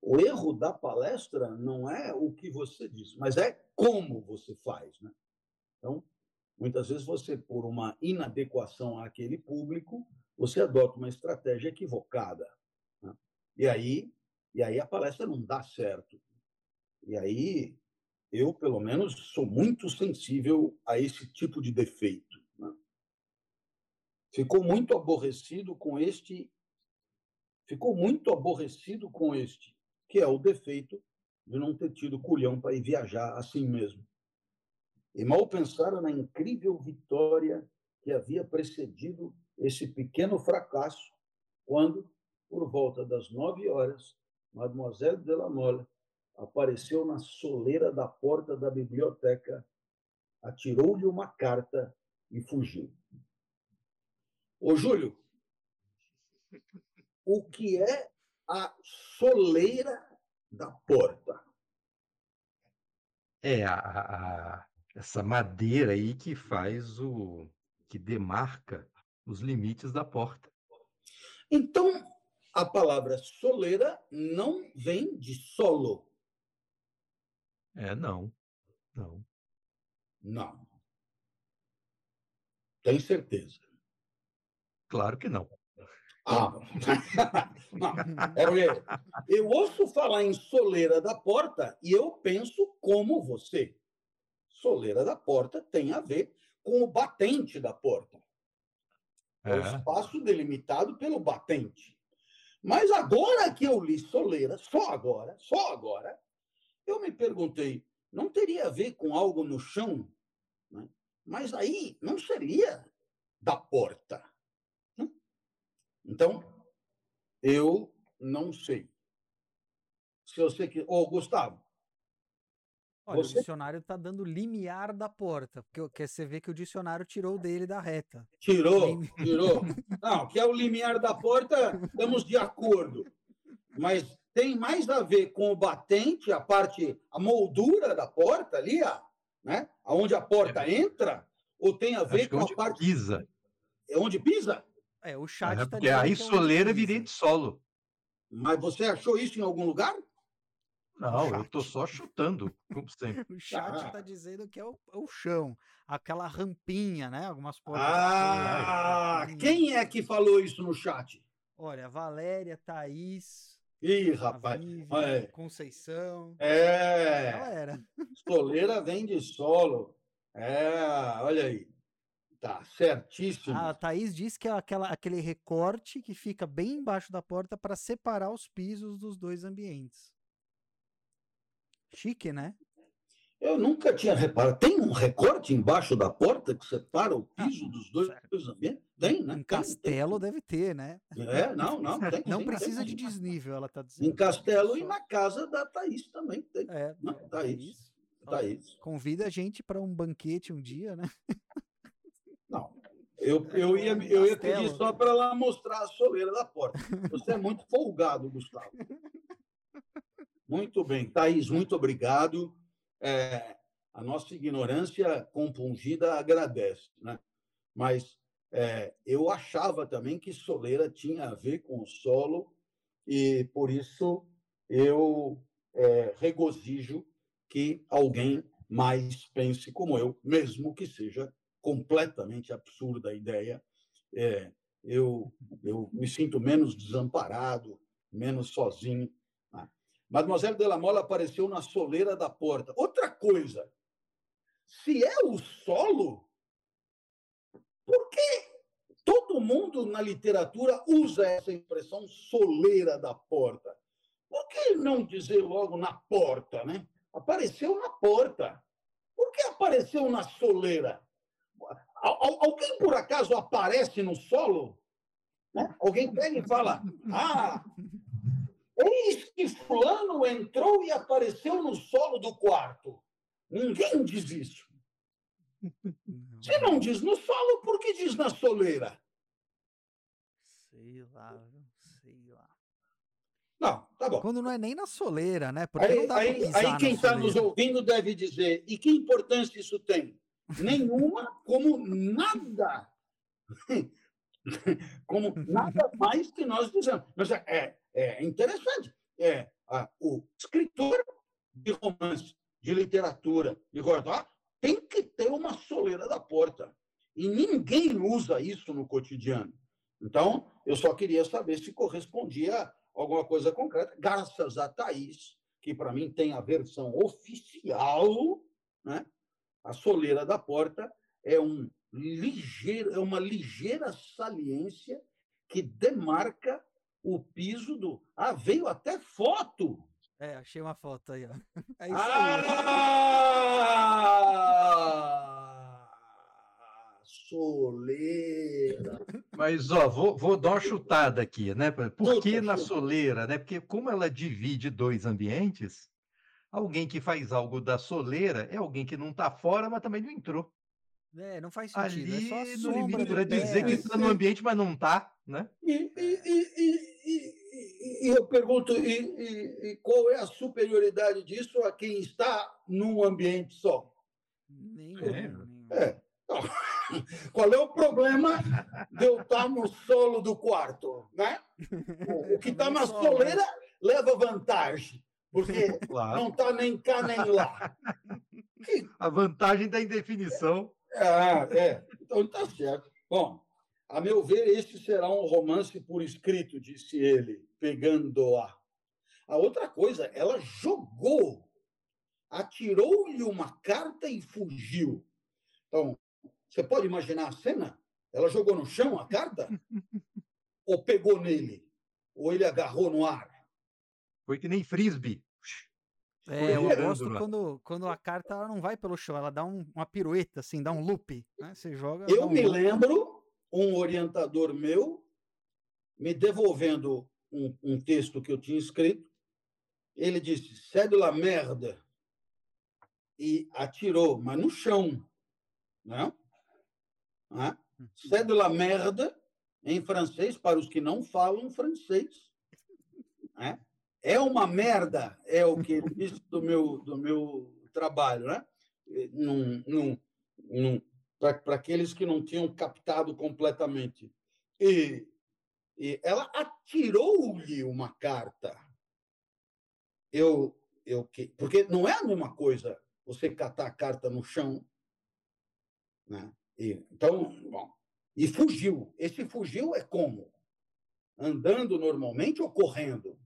O erro da palestra não é o que você disse, mas é como você faz. Né? Então, Muitas vezes você, por uma inadequação àquele público, você adota uma estratégia equivocada. Né? E aí, e aí a palestra não dá certo. E aí eu, pelo menos, sou muito sensível a esse tipo de defeito. Né? Ficou muito aborrecido com este, ficou muito aborrecido com este, que é o defeito de não ter tido culhão para ir viajar assim mesmo e mal pensaram na incrível vitória que havia precedido esse pequeno fracasso, quando, por volta das nove horas, Mademoiselle de la Mole apareceu na soleira da porta da biblioteca, atirou-lhe uma carta e fugiu. Ô, Júlio, o que é a soleira da porta? É a, a, essa madeira aí que faz o que demarca os limites da porta. Então, a palavra soleira não vem de solo. É, não. Não. Não. Tem certeza? Claro que não. Ah, não. É eu ouço falar em soleira da porta e eu penso como você soleira da porta tem a ver com o batente da porta. É, é o espaço delimitado pelo batente. Mas agora que eu li soleira, só agora, só agora, eu me perguntei, não teria a ver com algo no chão? Né? Mas aí não seria da porta. Né? Então, eu não sei. Se sei que. Ô, Gustavo, Olha, Você- o dicionário tá dando limiar da porta, porque você vê que o dicionário tirou dele da reta. Tirou, tirou. Não, que é o limiar da porta, estamos de acordo. Mas tem mais a ver com o batente, a parte, a moldura da porta ali, ó, né? Onde a porta entra, ou tem a ver Acho que com onde a parte pisa. é onde pisa? É, o chat É, tá porque dizendo aí que é onde soleira pisa. viria de solo. Mas você achou isso em algum lugar? Não, eu tô só chutando, como sempre. O chat Ah. tá dizendo que é o, é o chão, aquela rampinha, né? Algumas portas. Ah, assim. quem é que falou isso no chat? Olha, Valéria, Thaís, Ih, rapaz. É. Conceição. É, Galera. soleira vem de solo. É, olha aí. Tá certíssimo. A Thaís diz que é aquela, aquele recorte que fica bem embaixo da porta para separar os pisos dos dois ambientes. Chique, né? Eu nunca tinha reparado. Tem um recorte embaixo da porta que separa o piso dos dois ambientes? Tem, né? Em Tem, castelo deve ter, né? tem. É, não, não. Tem, Não precisa tem. de desnível, ela tá dizendo. Em Castelo e na casa da Thaís também tem. É, Não, é, Thaís. Thaís. Convida a gente para um banquete um dia, né? Não. Eu, eu, ia, eu ia pedir só para ela mostrar a soleira da porta. Você é muito folgado, Gustavo. Muito bem. Thaís, muito obrigado. É, a nossa ignorância compungida agradece, né? Mas é, eu achava também que soleira tinha a ver com o solo e, por isso, eu é, regozijo que alguém mais pense como eu, mesmo que seja completamente absurda a ideia. É, eu, eu me sinto menos desamparado, menos sozinho. Mademoiselle de la Mole apareceu na soleira da porta. Outra coisa, se é o solo, por que todo mundo na literatura usa essa expressão soleira da porta? Por que não dizer logo na porta, né? Apareceu na porta. Por que apareceu na soleira? Al- al- Alguém por acaso aparece no solo? Né? Alguém pega e fala: Ah, eis que Fulano entrou e apareceu no solo do quarto. Ninguém diz isso. Se não diz no solo, por que diz na soleira? Sei lá, sei lá. Não, tá bom. Quando não é nem na soleira, né? Porque Aí, aí, aí quem está nos ouvindo deve dizer: e que importância isso tem? Nenhuma, como nada. Como nada mais que nós dizemos. Mas é, é, interessante. É, a- o escritor de romance, de literatura, de rodar, tem que ter uma soleira da porta. E ninguém usa isso no cotidiano. Então, eu só queria saber se correspondia a alguma coisa concreta, graças a Thaís, que para mim tem a versão oficial, né? a soleira da porta é, um ligeiro, é uma ligeira saliência que demarca o piso do. Ah, veio até foto! É, achei uma foto aí, ó. É isso aí. Ah! Soleira. Mas, ó, vou, vou dar uma chutada aqui, né? Por que na soleira, né? Porque como ela divide dois ambientes, alguém que faz algo da soleira é alguém que não está fora, mas também não entrou. É, não faz sentido. Ali, é só a no sombra limite, do dizer que está no ambiente, mas não está, né? E, e- e- e- e- eu pergunto: e, e- e qual é a superioridade disso a quem está num ambiente só? Nenhum, É. nenhum. É. Qual é o problema de eu estar no solo do quarto? Né? O, o que está Nem na né? soleira leva vantagem, porque Claro. não está nem cá nem lá. A vantagem da indefinição. Ah, é. Então tá certo. Bom, a meu ver, este será um romance por escrito, disse ele, pegando-a. A outra coisa, ela jogou, atirou-lhe uma carta e fugiu. Então, você pode imaginar a cena? Ela jogou no chão a carta? Ou pegou nele? Ou ele agarrou no ar? Foi que nem frisbee. É, eu gosto lá. quando, quando a carta ela não vai pelo chão, ela dá um- uma pirueta, assim, dá um loop. Né? Você joga. Eu um me loop. lembro um orientador meu me devolvendo um, um texto que eu tinha escrito. Ele disse: de la merde. e atirou, mas no chão. Né? Ah, c'est de la merde em francês, para os que não falam francês. Né? É uma merda, é o que ele disse do meu, do meu trabalho. Né? Num, num, num, para aqueles que não tinham captado completamente. E, e ela atirou-lhe uma carta. Eu, eu, porque não é a mesma coisa você catar a carta no chão. Né? E, então, bom, e fugiu. Esse fugiu é como? Andando normalmente ou correndo?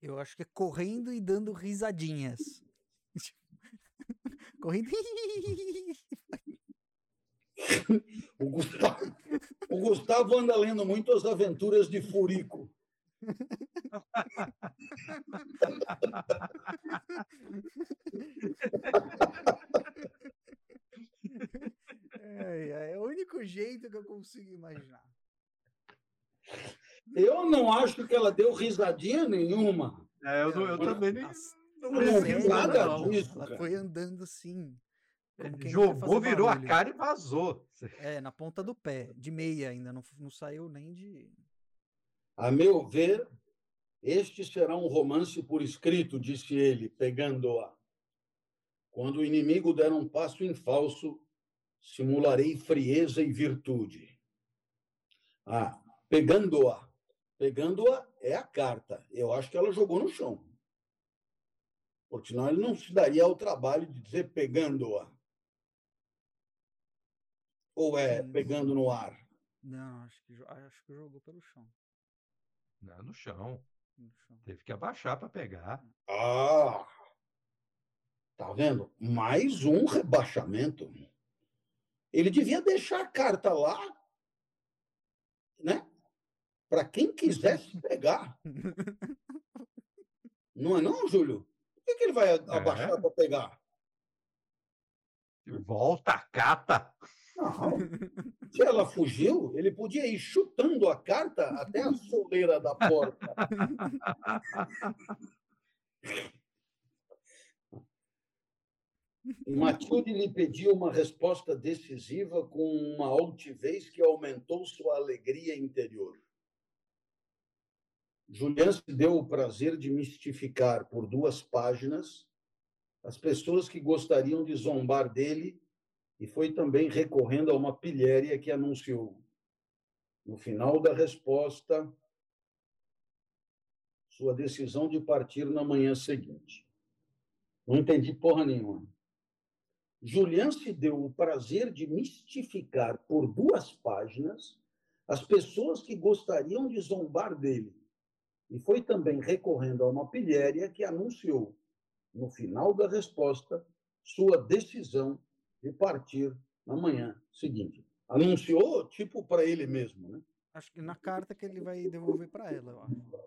Eu acho que é correndo e dando risadinhas. correndo. o, Gustavo, o Gustavo anda lendo muito as aventuras de Furico. É, é o único jeito que eu consigo imaginar. Eu não acho que ela deu risadinha nenhuma. É, eu, eu, eu também nem. Não, não vi nada não. disso. Ela foi andando assim. Jogou, virou barulho. a cara e vazou. É, na ponta do pé, de meia ainda, não, não saiu nem de. A meu ver, este será um romance por escrito, disse ele, pegando-a. Quando o inimigo der um passo em falso, simularei frieza e virtude. Ah, pegando-a. Pegando-a é a carta. Eu acho que ela jogou no chão. Porque senão ele não se daria ao trabalho de dizer pegando-a. Ou é pegando no ar? Não, acho que, acho que jogou pelo chão. Não, no chão. No chão. Teve que abaixar para pegar. Ah! Tá vendo? Mais um rebaixamento. Ele devia deixar a carta lá, né? Para quem quisesse pegar. Não é não, Júlio? Por que, que ele vai abaixar é. para pegar? Volta, cata. Não. Se ela fugiu, ele podia ir chutando a carta até a soleira da porta. Matilde lhe pediu uma resposta decisiva com uma altivez que aumentou sua alegria interior. Julian se deu o prazer de mistificar por duas páginas as pessoas que gostariam de zombar dele e foi também recorrendo a uma pilhéria que anunciou, no final da resposta, sua decisão de partir na manhã seguinte. Não entendi porra nenhuma. Julian se deu o prazer de mistificar por duas páginas as pessoas que gostariam de zombar dele. E foi também recorrendo a uma pilhéria que anunciou, no final da resposta, sua decisão de partir na manhã seguinte. Anunciou, tipo, para ele mesmo, né? Acho que na carta que ele vai devolver para ela, eu acho.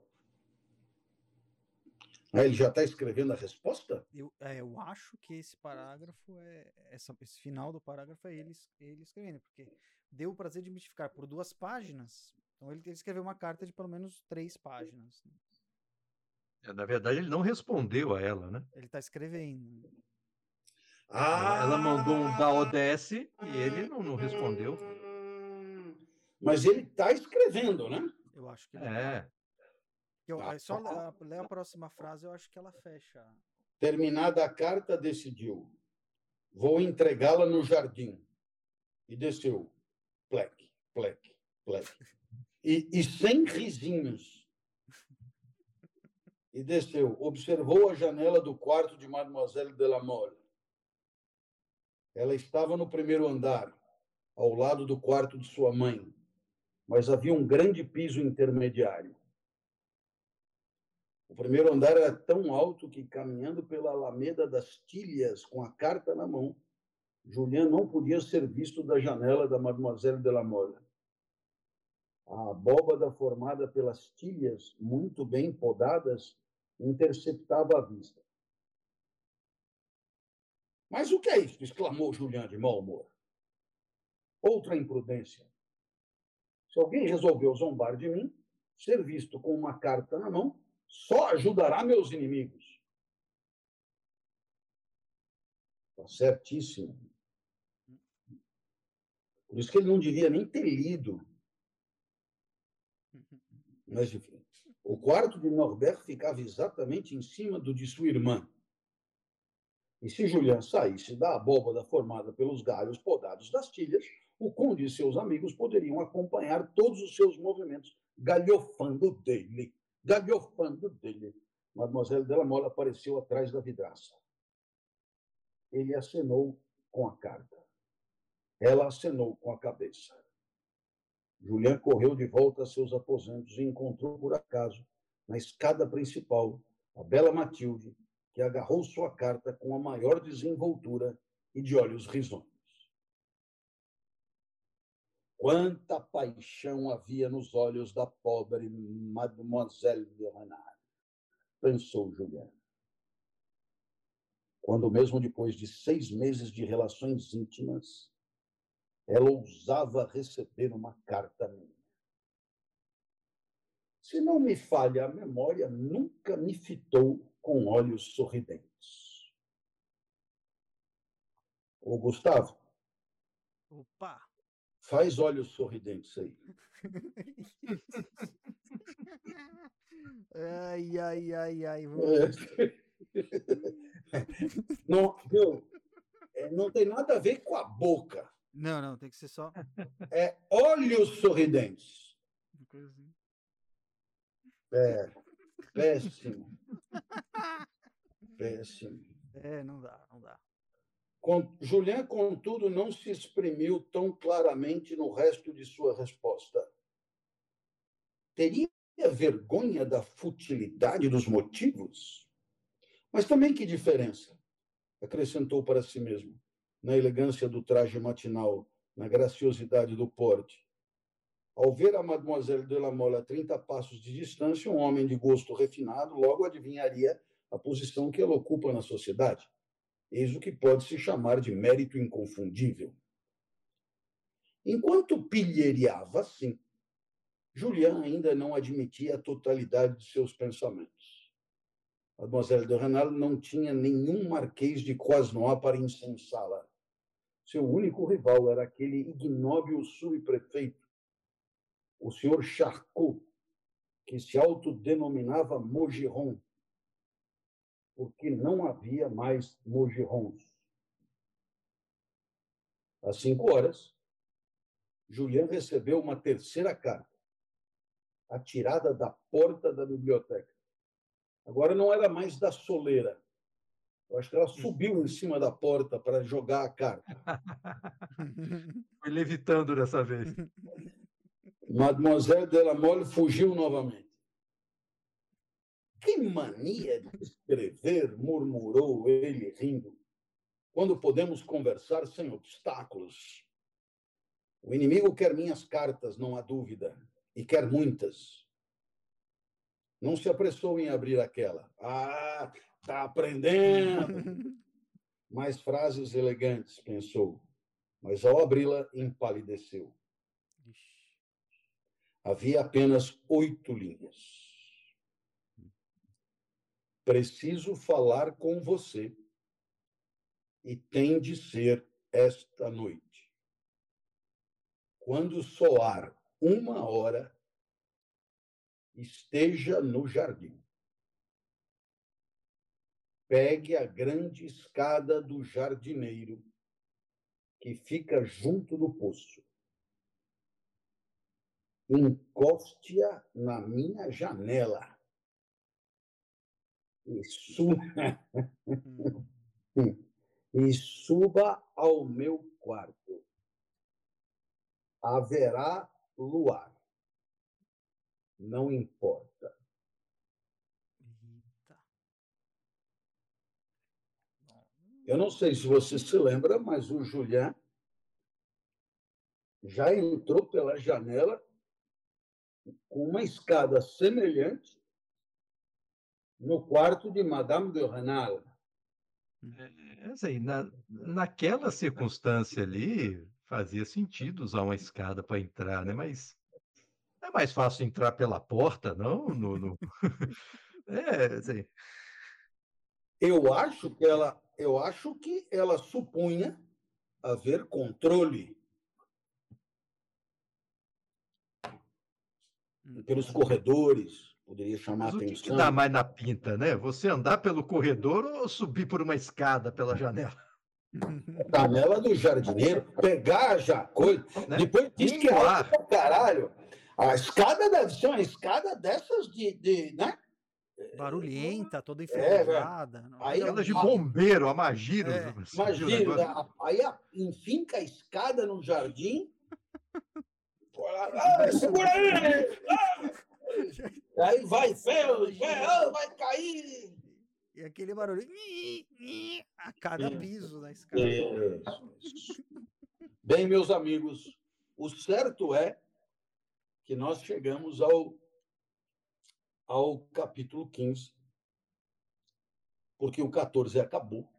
Ah, ele já está escrevendo a resposta? Eu, é, eu acho que esse parágrafo é. Essa, esse final do parágrafo é ele, ele escrevendo, porque deu o prazer de mistificar por duas páginas. Então ele, ele escreveu uma carta de pelo menos três páginas. Né? É, na verdade, ele não respondeu a ela, né? Ele está escrevendo. Ah! Ela mandou um da ODS e ele não, não respondeu. Mas ele está escrevendo, né? Eu acho que é. Eu, tá. Só ler a próxima frase, eu acho que ela fecha. Terminada a carta, decidiu. Vou entregá-la no jardim. E desceu. Plec, plec, plec. E, e sem risinhos. E desceu. Observou a janela do quarto de Mademoiselle de la Mole. Ela estava no primeiro andar, ao lado do quarto de sua mãe, mas havia um grande piso intermediário. O primeiro andar era tão alto que, caminhando pela Alameda das Tilhas com a carta na mão, Julian não podia ser visto da janela da Mademoiselle de la Mole. A abóbada formada pelas tilhas, muito bem podadas, interceptava a vista. Mas o que é isso? exclamou Julian de mau humor. Outra imprudência. Se alguém resolveu zombar de mim, ser visto com uma carta na mão só ajudará meus inimigos. Está certíssimo. Por isso que ele não devia nem ter lido. Mas, enfim. O quarto de Norbert ficava exatamente em cima do de sua irmã. E se Julian saísse da abóbada formada pelos galhos podados das tilhas, o conde e seus amigos poderiam acompanhar todos os seus movimentos, galhofando dele, galhofando dele. Mademoiselle Delamole apareceu atrás da vidraça. Ele acenou com a carta. Ela acenou com a cabeça. Julian correu de volta a seus aposentos e encontrou, por acaso, na escada principal, a bela Matilde, que agarrou sua carta com a maior desenvoltura e de olhos risonhos. Quanta paixão havia nos olhos da pobre Mademoiselle de Renard, pensou Julian. Quando, mesmo depois de seis meses de relações íntimas, ela ousava receber uma carta minha. Se não me falha a memória, nunca me fitou com olhos sorridentes. Ô, Gustavo. Opa! Faz olhos sorridentes aí. ai, ai, ai, ai. Não, viu? É, não tem nada a ver com a boca. Não, não, tem que ser só. É olhos sorridentes. É, péssimo. Péssimo. É, não dá, não dá. Julian, contudo, não se exprimiu tão claramente no resto de sua resposta. Teria vergonha da futilidade dos motivos? Mas também que diferença? Acrescentou para si mesmo na elegância do traje matinal, na graciosidade do porte. Ao ver a Mademoiselle de la Mole a 30 passos de distância, um homem de gosto refinado logo adivinharia a posição que ela ocupa na sociedade. Eis o que pode se chamar de mérito inconfundível. Enquanto pilheriava assim, Julian ainda não admitia a totalidade de seus pensamentos. Mademoiselle de Renal não tinha nenhum marquês de Croisnois para incensá-la. Seu único rival era aquele ignóbil subprefeito, o senhor Charcot, que se autodenominava Mogiron, porque não havia mais Mogirons. Às cinco horas, Julian recebeu uma terceira carta, atirada da porta da biblioteca. Agora não era mais da soleira, eu acho que ela subiu em cima da porta para jogar a carta. Foi levitando dessa vez. Mademoiselle Delamole fugiu novamente. Que mania de escrever, murmurou ele rindo, quando podemos conversar sem obstáculos. O inimigo quer minhas cartas, não há dúvida, e quer muitas. Não se apressou em abrir aquela. Ah, Está aprendendo. Mais frases elegantes, pensou. Mas ao abri-la, empalideceu. Havia apenas oito linhas. Preciso falar com você e tem de ser esta noite. Quando soar uma hora, esteja no jardim pegue a grande escada do jardineiro que fica junto do poço. Encoste-a na minha janela. E suba, e suba ao meu quarto. Haverá luar. Não importa. Eu não sei se você se lembra, mas o Julian já entrou pela janela com uma escada semelhante no quarto de Madame de Renal. É, assim, na, naquela circunstância ali, fazia sentido usar uma escada para entrar, né? Mas é mais fácil entrar pela porta, não? No, no... é, assim. Eu acho que ela eu acho que ela supunha haver controle pelos corredores, poderia chamar Mas o que, que atenção. dá mais na pinta, né? Você andar pelo corredor ou subir por uma escada pela janela? Canela do jardineiro, pegar já coisa. Né? Depois diz que é pra caralho. A escada deve ser uma escada dessas de, de né? Barulhenta, toda É, enferrujada. não- Aí Aquela de bombeiro, a Magiro. É, você viu o Imagina, negócio? a- aí a- enfinca a escada no jardim. "Ah, segura aí! ah!" Aí vai ferro, ferro, vai cair. E aquele barulho a cada piso da escada. Isso. Bem, meus amigos, o certo é que nós chegamos ao, ao capítulo 15, porque o 14 acabou.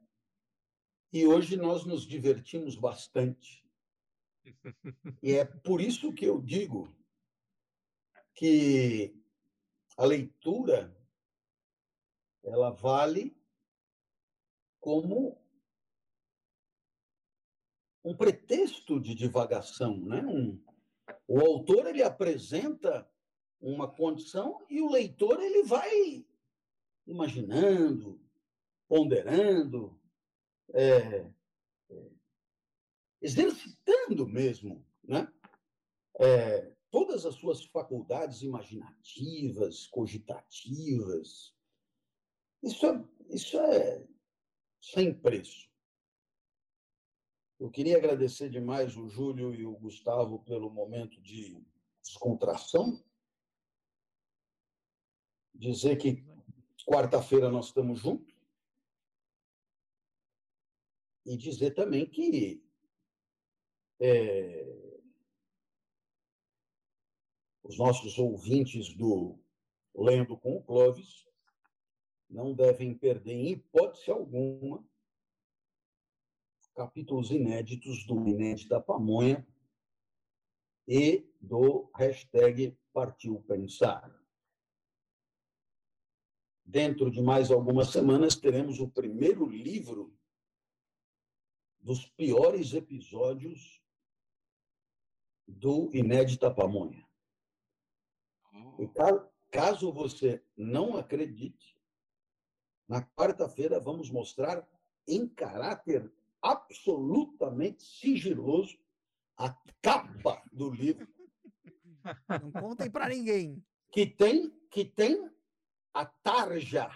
E hoje nós nos divertimos bastante. E é por isso que eu digo que a leitura ela vale como um pretexto de divagação, né? Um, o autor ele apresenta uma condição e o leitor ele vai imaginando, ponderando, é, é, exercitando mesmo, né? É, todas as suas faculdades imaginativas, cogitativas. Isso é, isso é sem preço. Eu queria agradecer demais o Júlio e o Gustavo pelo momento de descontração. Dizer que quarta-feira nós estamos juntos. E dizer também que é, os nossos ouvintes do Lendo com o Clóvis não devem perder, em hipótese alguma, capítulos inéditos do Inédita Pamonha e do hashtag Partiu Pensar. Dentro de mais algumas semanas, teremos o primeiro livro dos piores episódios do Inédita Pamonha. E ca- caso você não acredite, na quarta-feira vamos mostrar em caráter absolutamente sigiloso a capa do livro Não contem pra ninguém. que tem que tem a tarja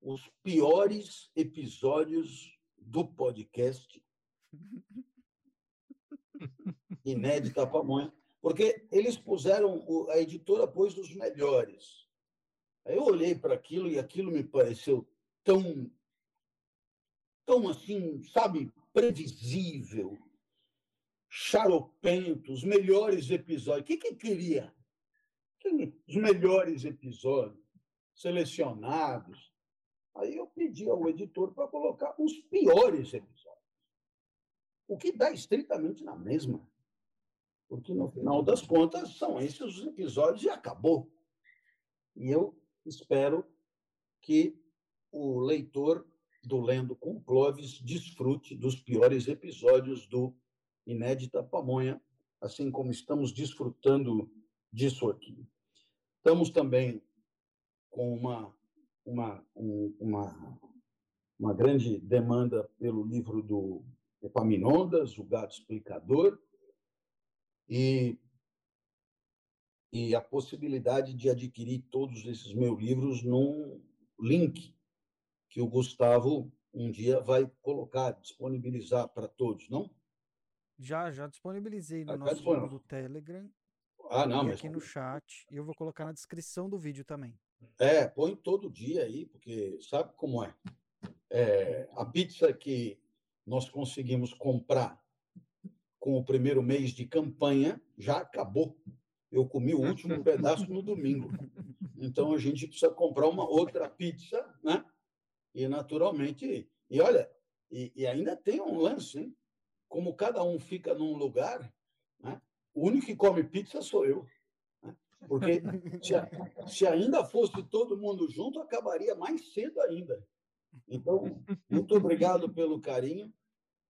os piores episódios do podcast Inédita Pamonha, porque eles puseram a editora pôs os melhores. Aí eu olhei para aquilo e aquilo me pareceu tão tão assim, sabe, previsível, xaropento, os melhores episódios. O que que queria? Que- Os melhores episódios selecionados. Aí eu pedi ao editor para colocar os piores episódios. O que dá estritamente na mesma. Porque, no final das contas, são esses os episódios e acabou. E eu espero que o leitor do Lendo com Clóvis desfrute dos piores episódios do Inédita Pamonha, assim como estamos desfrutando disso aqui. Estamos também com uma, uma, um- uma, uma grande demanda pelo livro do Epaminondas, O Gato Explicador, e, e a possibilidade de adquirir todos esses meus livros num link que o Gustavo um dia vai colocar, disponibilizar para todos, não? Já, já disponibilizei no Ah, nosso grupo do Telegram Ah, não, mas aqui no chat. E eu vou colocar na descrição do vídeo também. É, põe todo dia aí, porque sabe como é? É, a pizza que nós conseguimos comprar com o primeiro mês de campanha já acabou. Eu comi o último pedaço no domingo. Então a gente precisa comprar uma outra pizza, né? E naturalmente, e olha, e, e ainda tem um lance, hein? Como cada um fica num lugar, né? o único que come pizza sou eu. né? Porque se, se ainda fosse todo mundo junto, acabaria mais cedo ainda. Então, muito obrigado pelo carinho.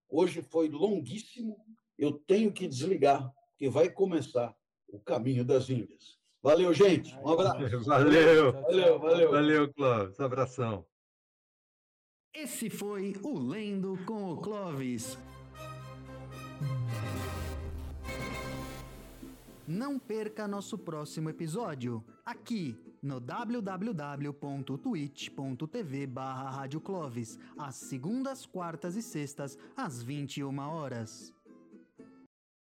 Hoje foi longuíssimo. Eu tenho que desligar, porque vai começar o caminho das Índias. Valeu, gente. Um abraço. Valeu. Valeu, valeu. Valeu, Clóvis. Abração. Esse foi o Lendo com o Clovis. Não perca nosso próximo episódio, aqui no www.twitch.tv barra às segundas, quartas e sextas, às 21 horas.